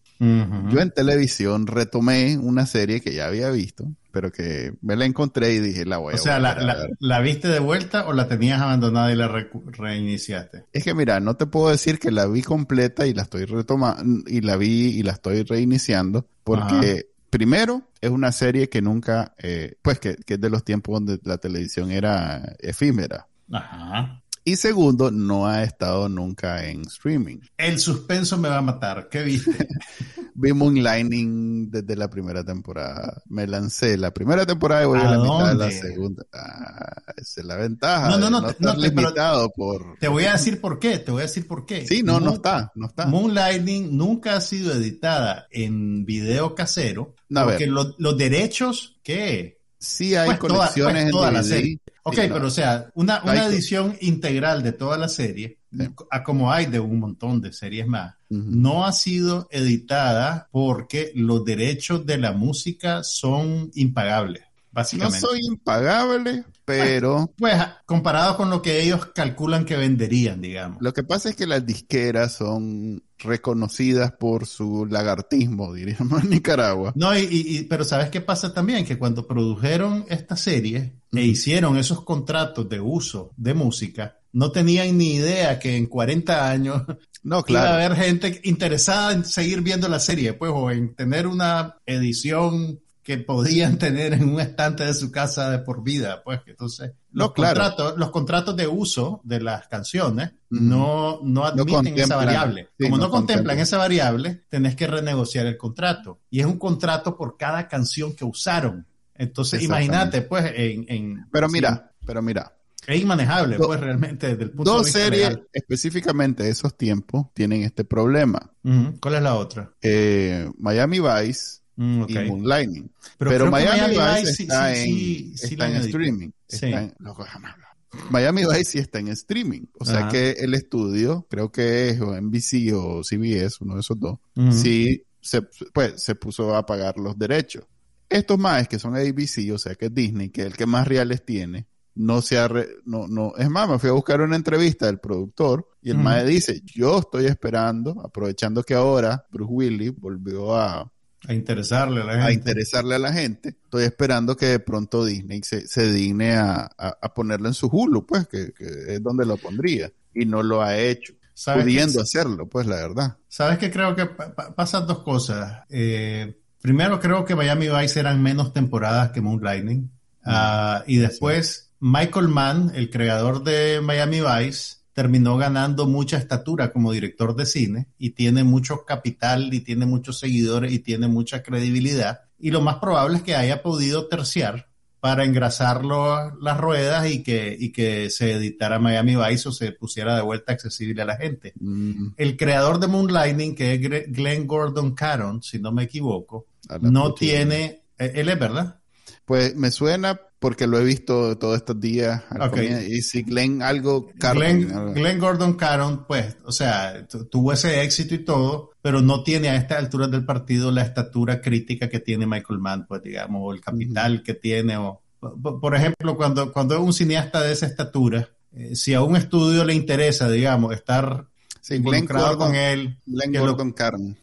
yo en televisión retomé una serie que ya había visto, pero que me la encontré y dije, la voy a O sea, la, la, viste de vuelta o la tenías abandonada y la reiniciaste? Es que mira, no te puedo decir que la vi completa y la estoy retomando, y la vi y la estoy reiniciando, porque primero es una serie que nunca, eh, pues que, que es de los tiempos donde la televisión era efímera. Ajá. Y segundo, no ha estado nunca en streaming. El suspenso me va a matar. ¿Qué viste? Vi Moonlighting desde la primera temporada. Me lancé la primera temporada y voy a, la mitad de la segunda. Ah, esa es la ventaja. No, no, no. no, limitado por... Te voy a decir por qué. Te voy a decir por qué. Sí, no, no está. No está. Moonlighting nunca ha sido editada en video casero. porque los derechos, ¿qué? Sí hay pues conexiones toda, pues, la serie. Ok, pero o sea, una, una edición integral de toda la serie, como hay de un montón de series más, no ha sido editada porque los derechos de la música son impagables. Básicamente. No soy impagable, pero... Pues, pues, comparado con lo que ellos calculan que venderían, digamos. Lo que pasa es que las disqueras son reconocidas por su lagartismo, diríamos en Nicaragua. No, y, pero ¿sabes qué pasa también? Que cuando produjeron esta serie e hicieron esos contratos de uso de música, no tenían ni idea que en 40 años no, claro. iba a haber gente interesada en seguir viendo la serie, pues, o en tener una edición que podían tener en un estante de su casa de por vida, pues entonces los contratos, los contratos de uso de las canciones no, no admiten esa variable. Como no, contemplan esa variable, tenés que renegociar el contrato. Y es un contrato por cada canción que usaron. Entonces, imagínate, pues, en, Pero mira, pero mira. Es inmanejable, pues, realmente, desde el punto de vista Dos series, específicamente de esos tiempos, tienen este problema. ¿Cuál es la otra? Eh, Miami Vice Mm, y Moonlighting. Pero, Miami, Vice está, en, está en streaming. Miami Vice sí está en streaming. O sea que el estudio, creo que es o NBC o CBS, uno de esos dos, sí se, pues, se puso a pagar los derechos. Estos más que son ABC, o sea que Disney, que es el que más reales tiene, no se ha, no, no, es más, me fui a buscar una entrevista del productor y el uh dice, yo estoy esperando, aprovechando que ahora Bruce Willis volvió a, a interesarle a la gente. A interesarle a la gente. Estoy esperando que de pronto Disney se, se digne a, a, ponerlo en su Hulu, pues, que, es donde lo pondría. Y no lo ha hecho. Pudiendo hacerlo, pues, la verdad. ¿Sabes que Creo que pasan dos cosas. Eh, primero, creo que Miami Vice eran menos temporadas que Moonlighting. Uh, y después, Michael Mann, el creador de Miami Vice, terminó ganando mucha estatura como director de cine y tiene mucho capital y tiene muchos seguidores y tiene mucha credibilidad. Y lo más probable es que haya podido terciar para engrasarlo las ruedas y que, y que se editara Miami Vice o se pusiera de vuelta accesible a la gente. Mm. El creador de Moonlighting, que es Glenn Gordon Caron, si no me equivoco, no tiene, eh, él es verdad. Pues me suena porque lo he visto todos estos días. Y si Glenn algo... Glenn, Gordon Caron, pues, o sea, tuvo ese éxito y todo, pero no tiene a esta altura del partido la estatura crítica que tiene Michael Mann, pues, digamos, o el capital que tiene. O, por ejemplo, cuando, cuando es un cineasta de esa estatura, eh, si a un estudio le interesa, digamos, estar involucrado con él... Glenn Gordon Caron.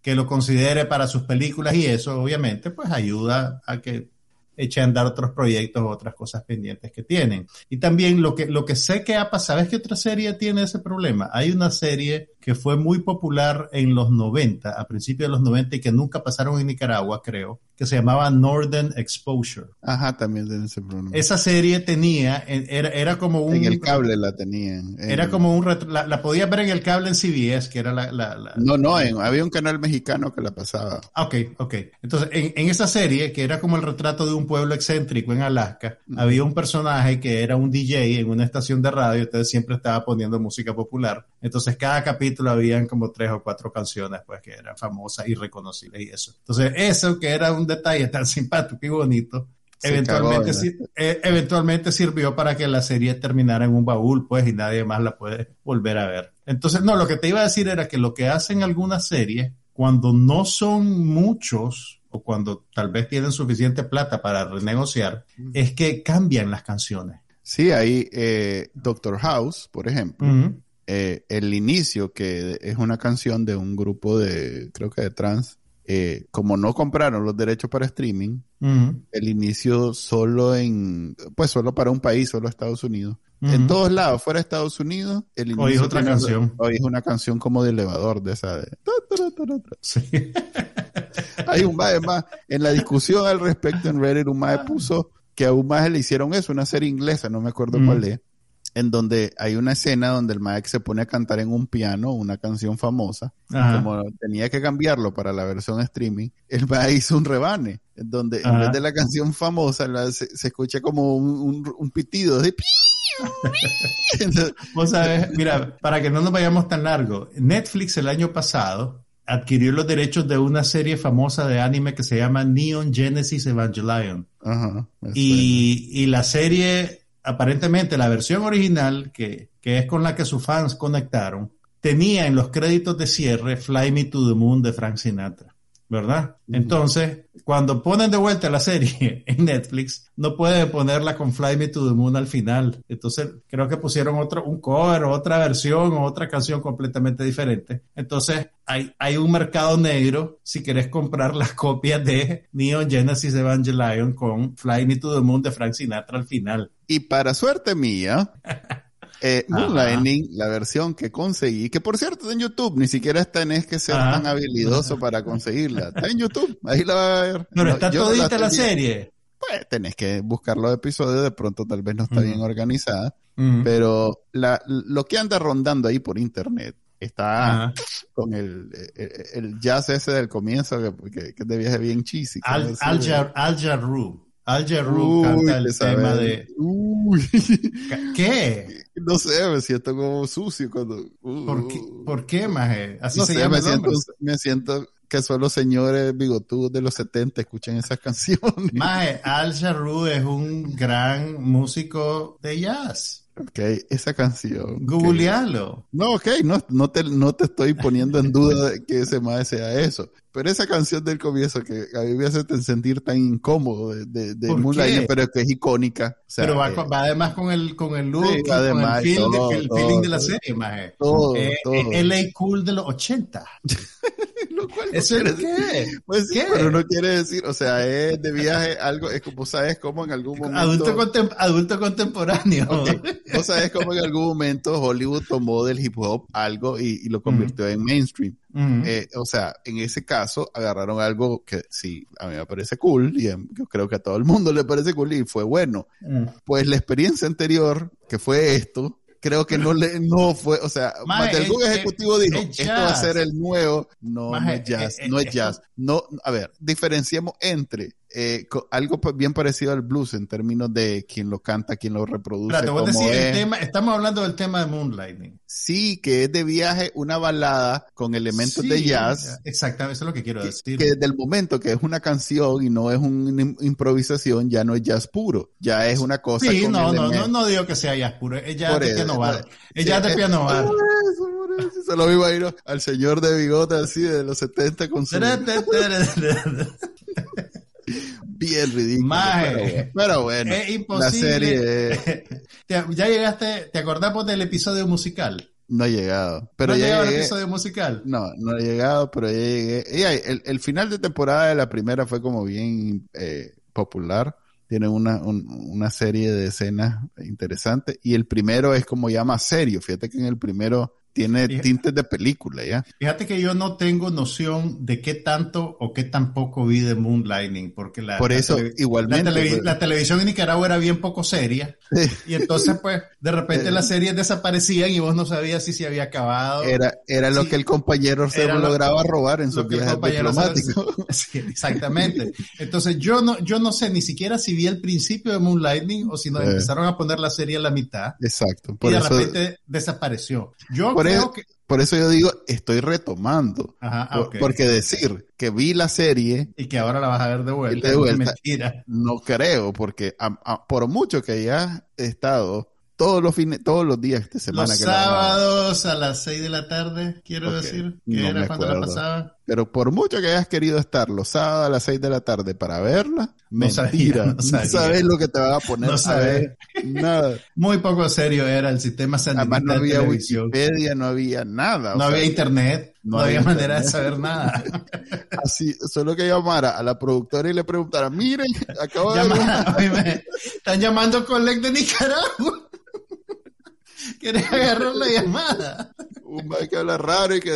Que lo considere para sus películas y eso, obviamente, pues ayuda a que eche a andar otros proyectos otras cosas pendientes que tienen. Y también lo que, lo que sé que ha pasado, ¿sabes qué otra serie tiene ese problema? Hay una serie que fue muy popular en los 90, a principios de los 90 y que nunca pasaron en Nicaragua, creo, que se llamaba Northern Exposure. Ajá, también tiene ese problema. Esa serie tenía, era, era como un... En el cable la tenían. Era como un... La, la podías ver en el cable en CBS, que era la... la, no, no, había un canal mexicano que la pasaba. Ok, ok. Entonces, en, en, esa serie, que era como el retrato de un pueblo excéntrico en Alaska, había un personaje que era un DJ en una estación de radio, entonces siempre estaba poniendo música popular. Entonces, cada capítulo habían como tres o cuatro canciones, pues, que eran famosas y reconocibles y eso. Entonces, eso que era un detalle tan simpático y bonito, eventualmente, eh, eventualmente sirvió para que la serie terminara en un baúl, pues, y nadie más la puede volver a ver. Entonces, no, lo que te iba a decir era que lo que hacen algunas series, cuando no son muchos, o cuando tal vez tienen suficiente plata para renegociar, es que cambian las canciones. Sí, ahí eh, Doctor House, por ejemplo, eh, el inicio, que es una canción de un grupo de, creo que de trans, eh, como no compraron los derechos para streaming, el inicio solo en, pues solo para un país, solo Estados Unidos. En todos lados, fuera de Estados Unidos, el inicio. Hoy es otra canción. Hoy es una canción como de elevador, de esa. De... Sí. Hay un mae más. En la discusión al respecto en Reddit, un mae puso que a un mae le hicieron eso, una serie inglesa, no me acuerdo cuál es en donde hay una escena donde el Mike se pone a cantar en un piano una canción famosa. Como tenía que cambiarlo para la versión streaming, el Mike hizo un rebane, en donde en vez de la canción famosa se, escucha como un, pitido de Vos sabés, mira, para que no nos vayamos tan largo, Netflix el año pasado adquirió los derechos de una serie famosa de anime que se llama Neon Genesis Evangelion. Ajá, y, y la serie aparentemente la versión original, que, es con la que sus fans conectaron, tenía en los créditos de cierre Fly Me to the Moon de Frank Sinatra, ¿verdad? Entonces, cuando ponen de vuelta la serie en Netflix, no pueden ponerla con Fly Me to the Moon al final. Entonces, creo que pusieron otro, un cover, otra versión o otra canción completamente diferente. Entonces, hay, hay un mercado negro si querés comprar las copias de Neon Genesis Evangelion con Fly Me to the Moon de Frank Sinatra al final. Y para suerte mía, eh, la versión que conseguí, que por cierto en YouTube, ni siquiera tenés que ser tan habilidoso para conseguirla. Está en YouTube, ahí la va a ver. Pero está todita la, serie. Pues tenés que buscar los episodios, de pronto tal vez no está bien organizada, pero la, lo que anda rondando ahí por internet está con el, el, jazz ese del comienzo, que, que, de viaje bien cheesy. Al, Al, Al Jarru. Al Jarru canta el tema de... Uy. ¿Qué? No sé, me siento como sucio cuando... ¿Por qué, ¿Por qué maje? Así se llama me, siento, me siento que solo señores bigotudos de los 70 escuchan esas canciones. Maje, Al Jarru es un gran músico de jazz. Ok, esa canción. Googlealo. No, ok, no, no, te, no te estoy poniendo en duda de que ese más sea eso. Pero esa canción del comienzo que a mí me hace sentir tan incómodo de, de, Moonlight, pero que es icónica. pero va, va, además con el, con el look, con el, feeling de la serie, más. Todo, eh, todo. Es LA Cool de los 80. ¿Eso es qué? Pues sí, pero no quiere decir, o sea, es de viaje algo, es como, ¿sabes cómo en algún momento... Adulto, adulto contemporáneo. O sabes cómo en algún momento Hollywood tomó del hip hop algo y, lo convirtió en mainstream. Eh, o sea, en ese caso agarraron algo que sí, a mí me parece cool y yo creo que a todo el mundo le parece cool y fue bueno. Pues la experiencia anterior, que fue esto, creo que no le no fue, o sea, algún ejecutivo dijo, esto va a ser el nuevo, no, no es jazz, no es jazz. No, a ver, diferenciemos entre eh, algo bien parecido al blues en términos de quién lo canta, quién lo reproduce. te voy a decir, el tema, estamos hablando del tema de Moonlighting. Sí, que es de viaje una balada con elementos de jazz. Exactamente, eso es lo que quiero decir. Que desde el momento que es una canción y no es una improvisación, ya no es jazz puro, ya es una cosa. Sí, no, no, no, no digo que sea jazz puro, es jazz de piano bar. Es jazz de piano bar. Se lo ir al señor de bigote así de los 70 con su... bien ridículo. pero, bueno, es imposible. ya llegaste, ¿te acordamos del episodio musical? No he llegado. Pero ¿No ya llegado episodio musical? No, no he llegado, pero ya llegué. el, el, final de temporada de la primera fue como bien eh, popular. Tiene una, una serie de escenas interesantes. Y el primero es como ya más serio. Fíjate que en el primero tiene tintes de película, ¿ya? Fíjate que yo no tengo noción de qué tanto o qué tampoco vi de Moonlighting, porque la, Por eso, igualmente, pues. la, televisión en Nicaragua era bien poco seria, y entonces pues de repente las series desaparecían y vos no sabías si se había acabado. Era, era lo que el compañero se lograba robar en su viaje diplomático. Sí, exactamente. Entonces yo no, yo no sé ni siquiera si vi el principio de Moonlighting o si nos empezaron a poner la serie a la mitad. Exacto. y de repente desapareció. Yo por eso, Por eso yo digo, estoy retomando. Ah, porque decir que vi la serie... Y que ahora la vas a ver de vuelta. mentira. No creo, porque por mucho que haya estado todos los fines, todos los días de semana. Los sábados a las 6 de la tarde, quiero decir, que era cuando la pasaba. Pero por mucho que hayas querido estar los sábados a las 6 de la tarde para verla, mentira, no, sabes lo que te va a poner no sabes nada. Muy poco serio era el sistema Además no había Wikipedia, no había nada. No había internet, no, había, manera de saber nada. Así, solo que llamara a la productora y le preguntara, miren, acabo de... ver... están llamando Colec de Nicaragua. ¿Quieres agarrar la llamada? Un man que habla raro y que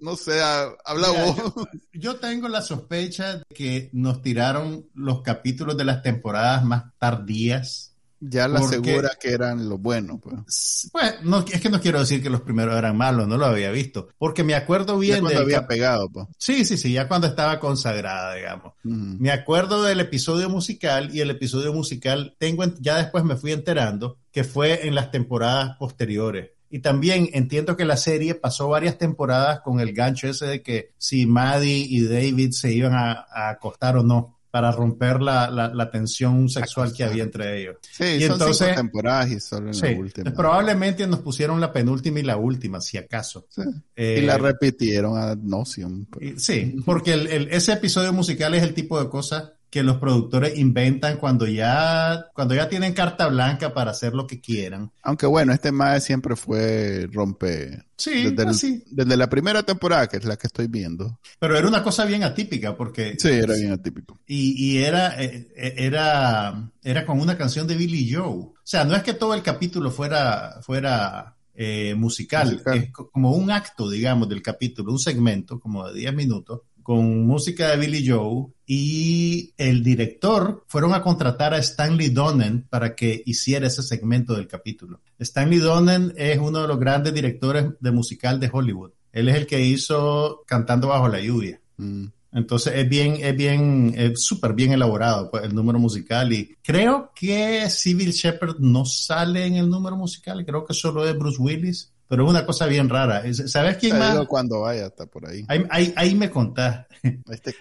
no, sé, habla vos. Yo, tengo la sospecha de que nos tiraron los capítulos de las temporadas más tardías. Ya la asegura que eran los buenos, pues. Pues, no, es que no quiero decir que los primeros eran malos, no lo había visto. Porque me acuerdo bien. Ya cuando había pegado, pues. Sí, sí, sí, ya cuando estaba consagrada, digamos. Me acuerdo del episodio musical y el episodio musical, tengo, ya después me fui enterando que fue en las temporadas posteriores. Y también entiendo que la serie pasó varias temporadas con el gancho ese de que si Maddie y David se iban a, acostar o no para romper la, la, tensión sexual que había entre ellos. Sí, y son entonces, cinco temporadas y solo en la última. Probablemente nos pusieron la penúltima y la última, si acaso. y la eh, repitieron a noción. Sí, porque el, ese episodio musical es el tipo de cosas que los productores inventan cuando ya, cuando ya tienen carta blanca para hacer lo que quieran. Aunque bueno, este más siempre fue rompe. Sí, desde, desde la primera temporada, que es la que estoy viendo. Pero era una cosa bien atípica, porque... Sí, era bien atípico. Y, y era, eh, eh, era, era con una canción de Billy Joe. O sea, no es que todo el capítulo fuera, fuera eh, musical, musical, es como un acto, digamos, del capítulo, un segmento como de 10 minutos con música de Billy Joe y el director fueron a contratar a Stanley Donen para que hiciera ese segmento del capítulo. Stanley Donen es uno de los grandes directores de musical de Hollywood. Él es el que hizo Cantando bajo la lluvia. Mm. Entonces es bien, es bien, es súper bien elaborado pues, el número musical y creo que Civil Shepherd no sale en el número musical, creo que solo es Bruce Willis pero es una cosa bien rara. ¿Sabes quién más? cuando vaya, está por ahí. Ahí, me contás.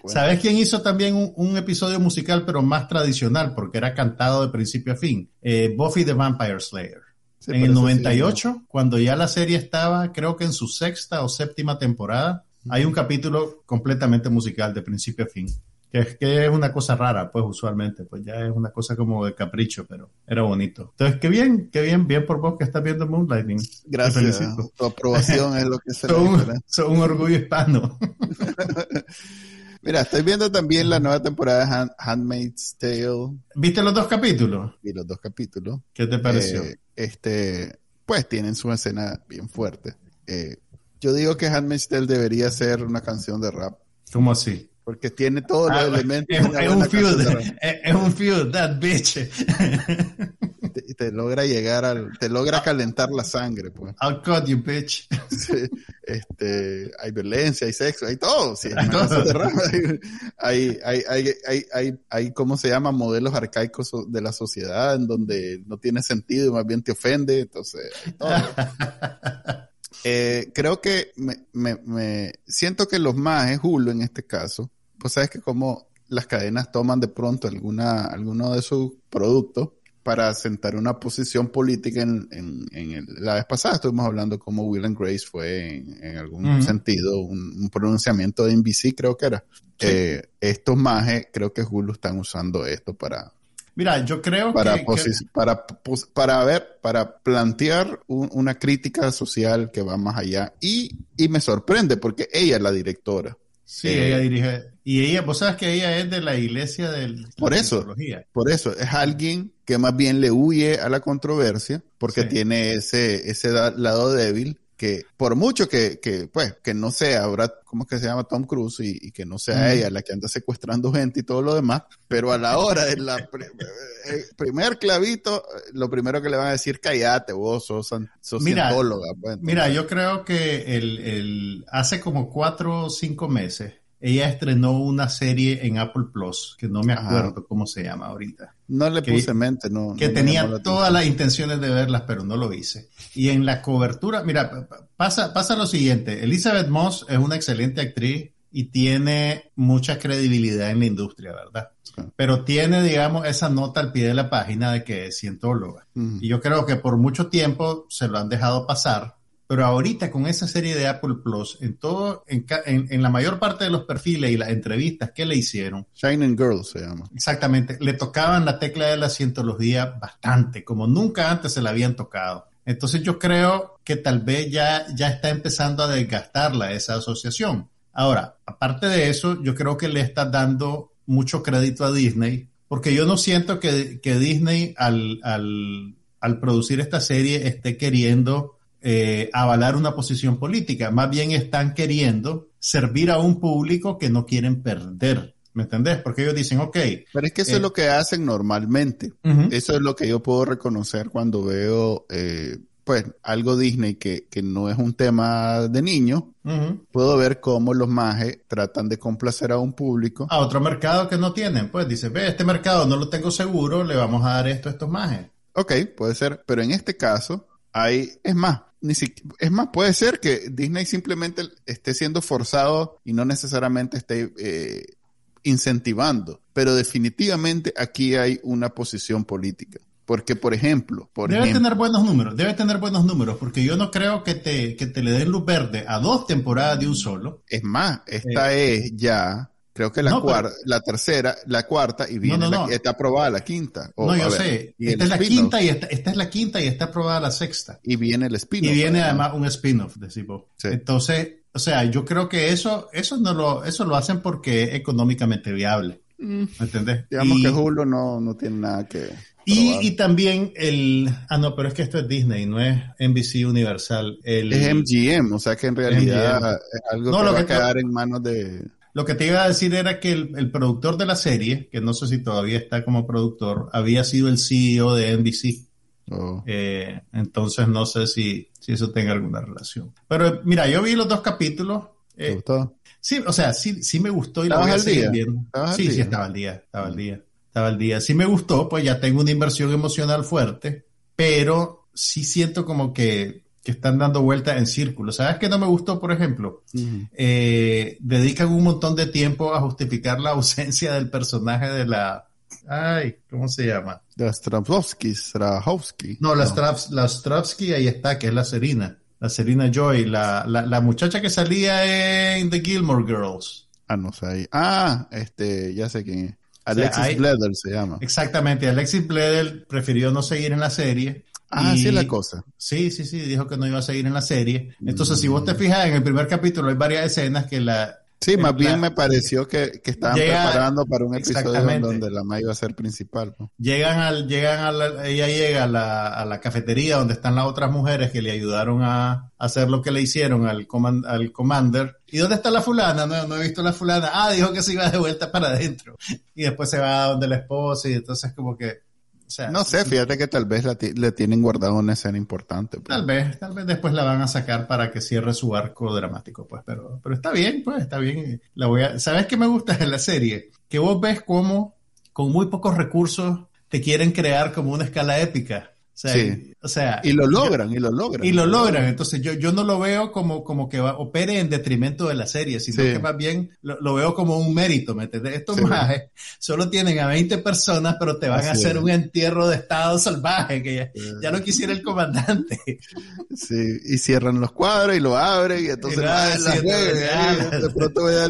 ¿Sabes quién hizo también un, episodio musical, pero más tradicional, porque era cantado de principio a fin? Eh, Buffy the Vampire Slayer. en el 98, cuando ya la serie estaba, creo que en su sexta o séptima temporada, hay un capítulo completamente musical de principio a fin que es, que es una cosa rara, pues usualmente, pues ya es una cosa como de capricho, pero era bonito. Entonces, qué bien, qué bien, bien por vos que estás viendo Moonlighting. Gracias. Tu aprobación es lo que se Son un orgullo hispano. Mira, estoy viendo también la nueva temporada de Handmaid's Tale. ¿Viste los dos capítulos? Vi los dos capítulos. ¿Qué te pareció? Eh, este, pues tienen su escena bien fuerte. Eh, yo digo que Handmaid's Tale debería ser una canción de rap. ¿Cómo así? Porque tiene todos los ah, elementos. Es, un feud, es, un feud, that bitch. Y te, logra llegar al, te logra calentar la sangre, pues. I'll cut you, bitch. este, hay violencia, hay sexo, hay todo. Sí, hay, hay, hay, hay, hay, hay, ¿cómo se llama? Modelos arcaicos de la sociedad en donde no tiene sentido y más bien te ofende, entonces, todo. Eh, creo que me, me, me, siento que los más es Hulu en este caso. Pues sabes que como las cadenas toman de pronto alguna, alguno de sus productos para sentar una posición política en, en, la vez pasada estuvimos hablando como Will and Grace fue en, algún sentido un, pronunciamiento de NBC creo que era. Eh, estos majes creo que Hulu están usando esto para, Mira, yo creo para que, Para, para ver, para plantear una crítica social que va más allá. Y, y me sorprende porque ella es la directora. Sí, eh, ella dirige. Y ella, vos sabes que ella es de la iglesia del. Por eso. Por eso. Es alguien que más bien le huye a la controversia porque tiene ese, ese lado débil que por mucho que, que, pues, que no sea, ahora, ¿cómo es que se llama? Tom Cruise y, que no sea ella la que anda secuestrando gente y todo lo demás, pero a la hora de la eh, primer clavito, lo primero que le van a decir, cállate, vos sos, sos mira, pues, mira, yo creo que el, el, hace como cuatro o cinco meses, ella estrenó una serie en Apple Plus, que no me acuerdo cómo se llama ahorita. No le puse mente, no. Que tenía todas las intenciones de verlas, pero no lo hice. Y en la cobertura, mira, pasa, pasa lo siguiente. Elizabeth Moss es una excelente actriz y tiene mucha credibilidad en la industria, ¿verdad? Pero tiene, digamos, esa nota al pie de la página de que es cientóloga. Y yo creo que por mucho tiempo se lo han dejado pasar pero ahorita con esa serie de Apple Plus, en todo, en, en, la mayor parte de los perfiles y las entrevistas que le hicieron. Shining Girl se llama. Exactamente. Le tocaban la tecla de la cientología bastante, como nunca antes se la habían tocado. Entonces yo creo que tal vez ya, ya está empezando a desgastarla esa asociación. Ahora, aparte de eso, yo creo que le está dando mucho crédito a Disney, porque yo no siento que, que Disney al, al, al producir esta serie esté queriendo eh, avalar una posición política, más bien están queriendo servir a un público que no quieren perder. ¿Me entendés? Porque ellos dicen, ok. Pero es que eso es eh, lo que hacen normalmente. Eso es lo que yo puedo reconocer cuando veo, eh, pues, algo Disney que, que, no es un tema de niños. Puedo ver cómo los mages tratan de complacer a un público. A otro mercado que no tienen. Pues dice, ve, este mercado no lo tengo seguro, le vamos a dar esto a estos mages. Ok, puede ser. Pero en este caso, hay, es más, ni es más, puede ser que Disney simplemente esté siendo forzado y no necesariamente esté eh, incentivando, pero definitivamente aquí hay una posición política. Porque, por ejemplo, por debe tener buenos números, debe tener buenos números, porque yo no creo que te, que te le den luz verde a dos temporadas de un solo. Es más, esta eh, es ya Creo que la cuarta, la tercera, la cuarta y viene está aprobada la quinta. no, yo sé. Esta es la quinta y esta, esta, es la quinta y está aprobada la sexta. Y viene el spin-off. Y viene además un spin-off de Zipo. Entonces, o sea, yo creo que eso, eso no lo, eso lo hacen porque es económicamente viable. Mm. ¿Me entendés? Digamos que Hulu no, no tiene nada que. Y, y, también el. Ah, no, pero es que esto es Disney, no es NBC Universal. El, es MGM, o sea que en realidad es algo que va a quedar en manos de. Lo que te iba a decir era que el, productor de la serie, que no sé si todavía está como productor, había sido el CEO de NBC. Oh. Eh, entonces no sé si, si eso tenga alguna relación. Pero mira, yo vi los dos capítulos. ¿Te eh, gustó? Sí, o sea, sí, sí me gustó y lo voy a seguir viendo. Sí, sí, estaba al día, estaba al día, estaba al día. Sí me gustó, pues ya tengo una inversión emocional fuerte, pero sí siento como que que están dando vueltas en círculo. ¿Sabes qué no me gustó, por ejemplo? Eh, dedican un montón de tiempo a justificar la ausencia del personaje de la... Ay, ¿cómo se llama? De Stravsky, Strahovski. No, la, la Stravsky ahí está, que es la Serina. La Serina Joy, la, la, muchacha que salía en The Gilmore Girls. Ah, no sé. Ahí. Ah, este, ya sé quién es. Alexis Bledel se llama. Exactamente, Alexis Bledel prefirió no seguir en la serie Ah, es la cosa. Sí, sí, sí, dijo que no iba a seguir en la serie. Entonces, si vos te fijas, en el primer capítulo hay varias escenas que la... Sí, más bien me pareció que, que estaban preparando para un episodio donde la Ma iba a ser principal. Llegan al, llegan a la, ella llega a la, a la cafetería donde están las otras mujeres que le ayudaron a, hacer lo que le hicieron al, al commander. ¿Y dónde está la fulana? No, no he visto la fulana. Ah, dijo que se iba de vuelta para adentro. Y después se va donde la esposa y entonces como que no sé, fíjate que tal vez le tienen guardado una escena importante. Pues. Tal vez, tal vez después la van a sacar para que cierre su arco dramático, pues, pero, pero está bien, pues, está bien. La voy a, ¿sabes qué me gusta de la serie? Que vos ves cómo con muy pocos recursos te quieren crear como una escala épica sí. O sea, y lo logran, y lo logran. Y lo logran. Entonces yo, yo no lo veo como, como que va, opere en detrimento de la serie, sino que más bien lo, veo como un mérito. ¿me entiendes? Estos majes solo tienen a 20 personas, pero te van a hacer un entierro de estado salvaje que ya, no quisiera el comandante. Sí, y cierran los cuadros y lo abren y entonces de pronto ve a,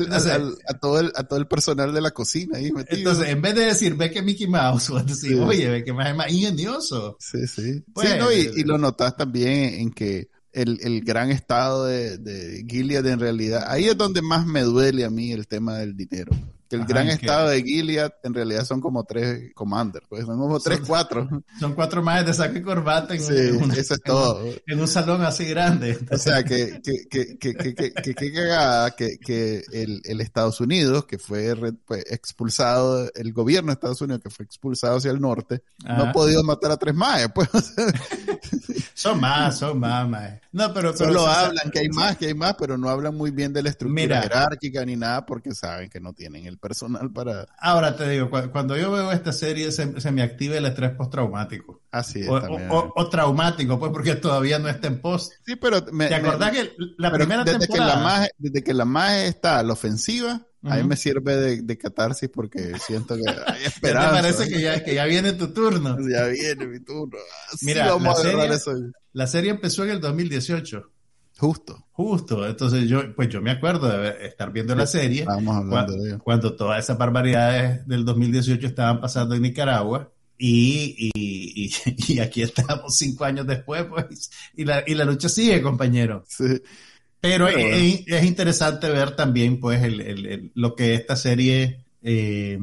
todo el, a todo el personal de la cocina ahí metido. Entonces, en vez de decir, ve que Mickey Mouse, o decir, oye, ve que más es más ingenioso. Sí, sí. Y, lo notas también en que el, el gran estado de, de, Gilead en realidad, ahí es donde más me duele a mí el tema del dinero. Que el gran estado de Gilead en realidad son como tres commanders, pues son como tres, cuatro. Son cuatro más de saco y corbata en, sí, un, eso es todo. En, un salón así grande. O sea, que, que, que, que, que, que, que, cagada que, que el, el, Estados Unidos, que fue pues, expulsado, el gobierno de Estados Unidos, que fue expulsado hacia el norte, no ha podido matar a tres más, pues. son más, son más, más. No, pero, pero solo hablan que hay más, que hay más, pero no hablan muy bien de la estructura jerárquica ni nada porque saben que no tienen el personal para... Ahora te digo, cuando yo veo esta serie se, me activa el estrés postraumático. Así es. O, traumático, pues porque todavía no está en post. Sí, pero... ¿Te acordás que la primera desde temporada... Que la magia, desde que la magia está a la ofensiva, A mí me sirve de, catarsis porque siento que hay esperanza. ¿Te parece que ya, que ya viene tu turno? Ya viene mi turno. Mira, la serie, la serie empezó en el 2018. Justo. Justo. Entonces yo, pues yo me acuerdo de estar viendo la serie cuando, cuando, todas esas barbaridades del 2018 estaban pasando en Nicaragua. Y, y, y, aquí estamos cinco años después, pues, y la, y la lucha sigue, compañero. Sí. Pero, es, es, interesante ver también, pues, el, el, lo que esta serie, eh,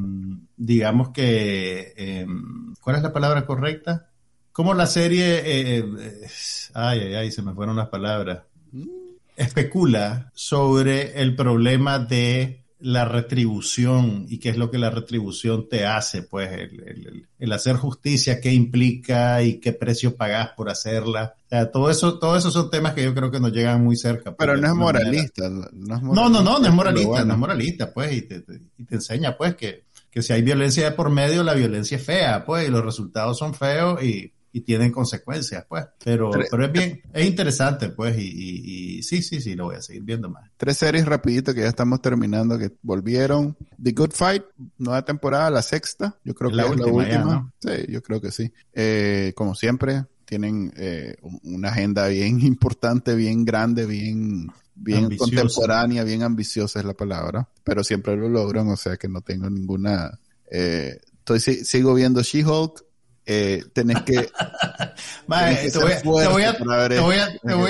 digamos que, eh, ¿cuál es la palabra correcta? Como la serie, eh, eh, ay, ay, ay, se me fueron las palabras. Especula sobre el problema de la retribución y qué es lo que la retribución te hace, pues el, hacer justicia, qué implica y qué precio pagás por hacerla. O sea, todo eso, todo eso son temas que yo creo que nos llegan muy cerca. Pero no es, moralista, no es moralista. No, no, no, no es moralista, no es moralista, pues, y te, y te enseña, pues, que, que si hay violencia de por medio, la violencia es fea, pues, y los resultados son feos y y tienen consecuencias, pues. Pero, pero es bien, es interesante, pues, y, y, sí, sí, sí, lo voy a seguir viendo más. Tres series rapidito que ya estamos terminando, que volvieron. The Good Fight, nueva temporada, la sexta, yo creo que la es última, la última. Sí, yo creo que sí. Eh, como siempre, tienen eh, una agenda bien importante, bien grande, bien bien contemporánea, bien ambiciosa es la palabra, pero siempre lo logran, o sea que no tengo ninguna... Eh, estoy, sigo viendo She-Hulk, eh, tenés que. te, voy,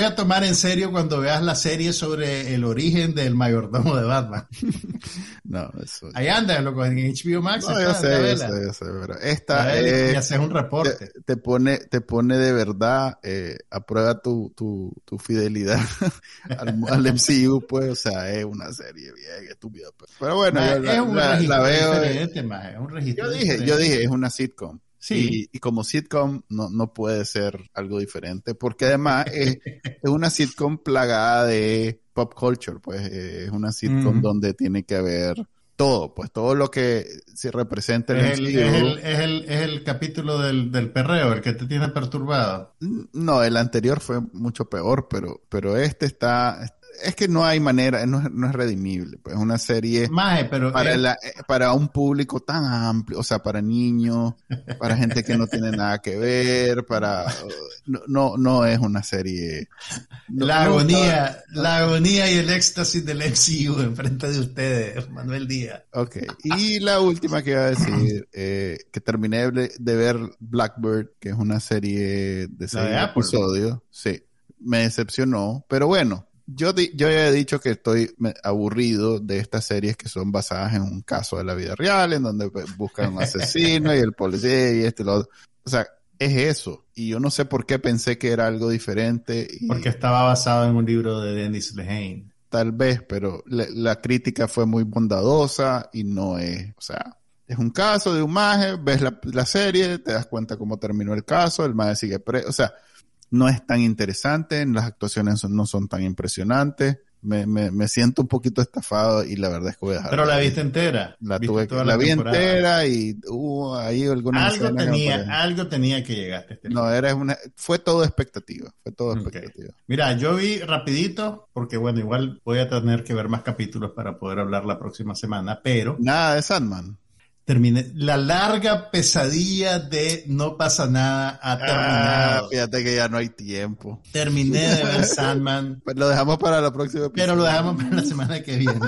a, tomar en serio cuando veas la serie sobre el origen del mayordomo de Batman. no, eso. Ahí anda, loco, en HBO Max. No, yo sé, yo sé, pero esta. y haces un reporte. Te, pone, te pone de verdad eh, a prueba tu, tu, tu fidelidad al, MCU, pues, o sea, es una serie bien estúpida. Pues. Pero, bueno, la, veo. yo dije, yo dije, es una sitcom. Sí. Y, como sitcom no, no puede ser algo diferente, porque además es, es una sitcom plagada de pop culture, pues eh, es una sitcom donde tiene que haber todo, pues todo lo que se representa en el, es el, es el, es el capítulo del, del, perreo, el que te tiene perturbado. No, el anterior fue mucho peor, pero, pero este está, es que no hay manera, no, no es redimible. Pues es una serie pero para, la, para un público tan amplio, o sea, para niños, para gente que no tiene nada que ver, para no, no, es una serie. la agonía, la agonía y el éxtasis del MCU enfrente de ustedes, Manuel Díaz. Ok, y la última que iba a decir, eh, que terminé de ver Blackbird, que es una serie de seis episodios. Sí, me decepcionó, pero bueno, yo, yo ya he dicho que estoy aburrido de estas series que son basadas en un caso de la vida real, en donde pues, buscan un asesino y el policía y este y lo otro. O sea, es eso. Y yo no sé por qué pensé que era algo diferente. Porque estaba basado en un libro de Dennis Lehane. Tal vez, pero la, crítica fue muy bondadosa y no es, o sea, es un caso de un maje, ves la, la serie, te das cuenta cómo terminó el caso, el maje sigue preso, o sea, no es tan interesante, las actuaciones no son tan impresionantes. Me, me, me, siento un poquito estafado y la verdad es que voy a dejar. Pero la viste entera. La tuve la, vi entera y hubo ahí algunas algo tenía, algo tenía que llegar. Este no, era una, fue todo expectativa, fue todo expectativa. Mira, yo vi rapidito, porque bueno, igual voy a tener que ver más capítulos para poder hablar la próxima semana, pero. Nada de Sandman terminé. La larga pesadilla de no pasa nada ha ah, terminado. fíjate que ya no hay tiempo. Terminé de ver Sandman. Pues lo dejamos para la próxima Pero lo dejamos para la semana que viene.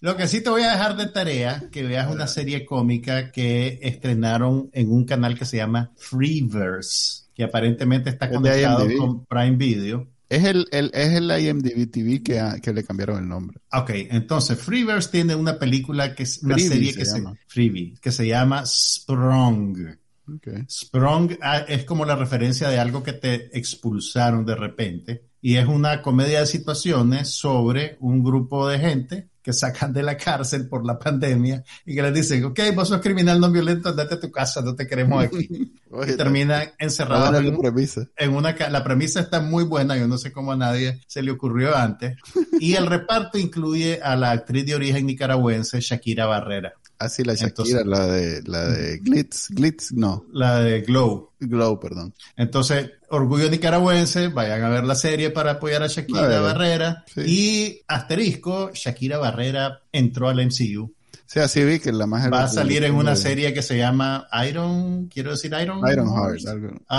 Lo que sí te voy a dejar de tarea, que veas una serie cómica que estrenaron en un canal que se llama Freeverse, que aparentemente está conectado con Prime Video. Es el, el, es el IMDb TV que, que le cambiaron el nombre. Ok, entonces Freeverse tiene una película que es una serie que se, Freebie, que se llama Sprung. Okay. Sprung ah, es como la referencia de algo que te expulsaron de repente y es una comedia de situaciones sobre un grupo de gente que sacan de la cárcel por la pandemia y que les dicen, ok, vos sos criminal no violento, andate a tu casa, no te queremos aquí. y terminan encerrados en, premisa. en, una... La premisa está muy buena, yo no sé cómo a nadie se le ocurrió antes. Y el reparto incluye a la actriz de origen nicaragüense Shakira Barrera. Así ah, la Shakira, la de, la de Glitz, Glitz, no. La de Glow. Glow, perdón. Entonces, Orgullo Nicaragüense, vayan a ver la serie para apoyar a Shakira Barrera. Y asterisco, Shakira Barrera entró al MCU. Sí, así vi que la más... Va a salir en una serie que se llama Iron, quiero decir Iron. Iron Heart.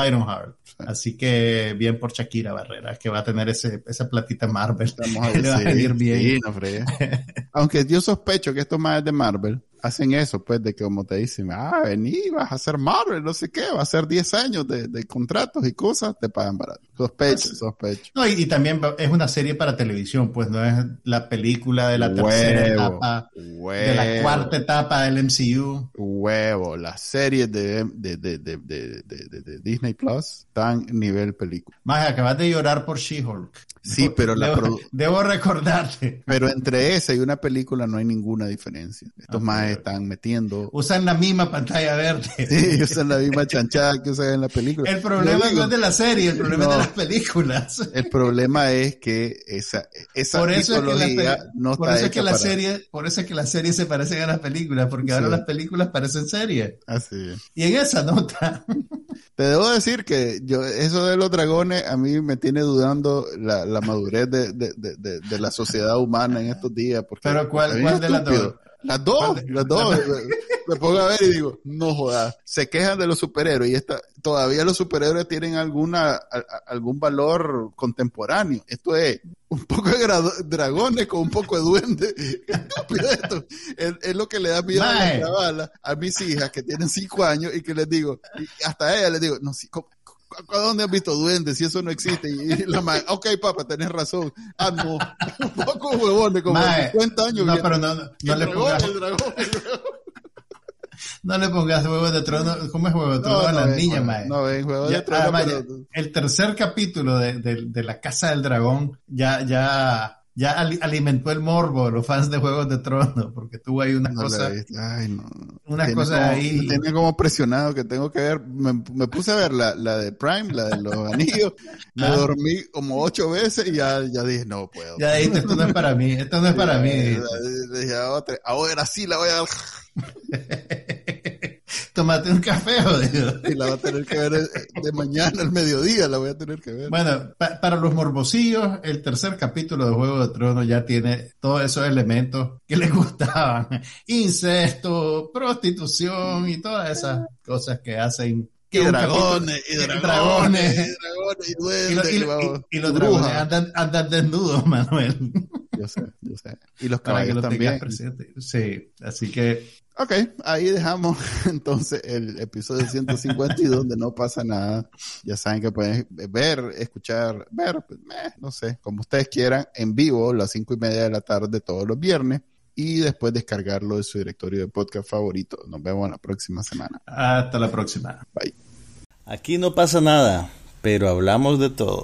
Iron Heart. Así que bien por Shakira Barrera, que va a tener ese, esa platita Marvel. Estamos a ver, bien. Aunque yo sospecho que esto más es de Marvel, hacen eso, pues, de que como te dicen, ah, vení, vas a hacer Marvel, no sé qué, va a ser 10 años de, de, contratos y cosas, te pagan barato. Sospecho, sospecho. No, y, también es una serie para televisión, pues no es la película de la tercera etapa, de la cuarta etapa del MCU. Huevo, las series de, de, de, de Disney Plus están nivel película. Más, acabas de llorar por She-Hulk. Sí, pero la debo, debo, recordarte. Pero entre esa y una película no hay ninguna diferencia. Estos más están metiendo. Usan la misma pantalla verde. Sí, usan la misma chanchada que usan en la película. El problema no es de la serie, el problema es de las películas. El problema es que esa, esa por eso es que la, no por eso es que la serie, por eso es que las series se parecen a las películas, porque ahora las películas parecen series. Así es. Y en esa nota. Te debo decir que yo, eso de los dragones a mí me tiene dudando la, la madurez de, de, de, de, la sociedad humana en estos días. Porque Pero ¿cuál, cuál de las dos? Las dos, las dos. Me pongo a ver y digo, no jodas, se quejan de los superhéroes y esta, todavía los superhéroes tienen alguna, algún valor contemporáneo. Esto es un poco de dragones con un poco de duende. Esto es, lo que le da miedo a, a mis hijas que tienen cinco años y que les digo, hasta a ellas les digo, no, sí, ¿A dónde has visto duendes si eso no existe? Y la madre, ok, papá, tenés razón. Ah, no. Un poco huevones, como mae, 50 años. No, pero no, no, le pongas. El dragón, no le pongas huevos de trono. ¿Cómo es huevo de trono a las niñas, mae? No, ven, huevo de trono. El tercer capítulo de, de, de, La Casa del Dragón ya, ya ya alimentó el morbo de los fans de Juegos de Tronos, porque tuvo ahí una cosa. Ay, no. Una cosa ahí. Me tenía como presionado que tengo que ver. Me, puse a ver la, la, de Prime, la de los anillos. Me ah. dormí como ocho veces y ya, ya dije, no puedo. Ya dijiste, esto no es para mí, esto no es para mí. Dije, ahora sí la voy a Tómate un café, jodido. Y la voy a tener que ver de mañana al mediodía, la voy a tener que ver. Bueno, para los morbosillos, el tercer capítulo de Juego de Tronos ya tiene todos esos elementos que les gustaban. Incesto, prostitución y todas esas cosas que hacen y dragones, y dragones, y dragones, y duendes, y, los dragones andan, andan desnudos, Manuel. Yo sé, yo sé. Y los caballos también. Sí, así que Ok, ahí dejamos entonces el episodio 152 donde no pasa nada. Ya saben que pueden ver, escuchar, ver, pues, no sé, como ustedes quieran, en vivo, las cinco y media de la tarde todos los viernes y después descargarlo de su directorio de podcast favorito. Nos vemos la próxima semana. Hasta la próxima. Bye. Aquí no pasa nada, pero hablamos de todo.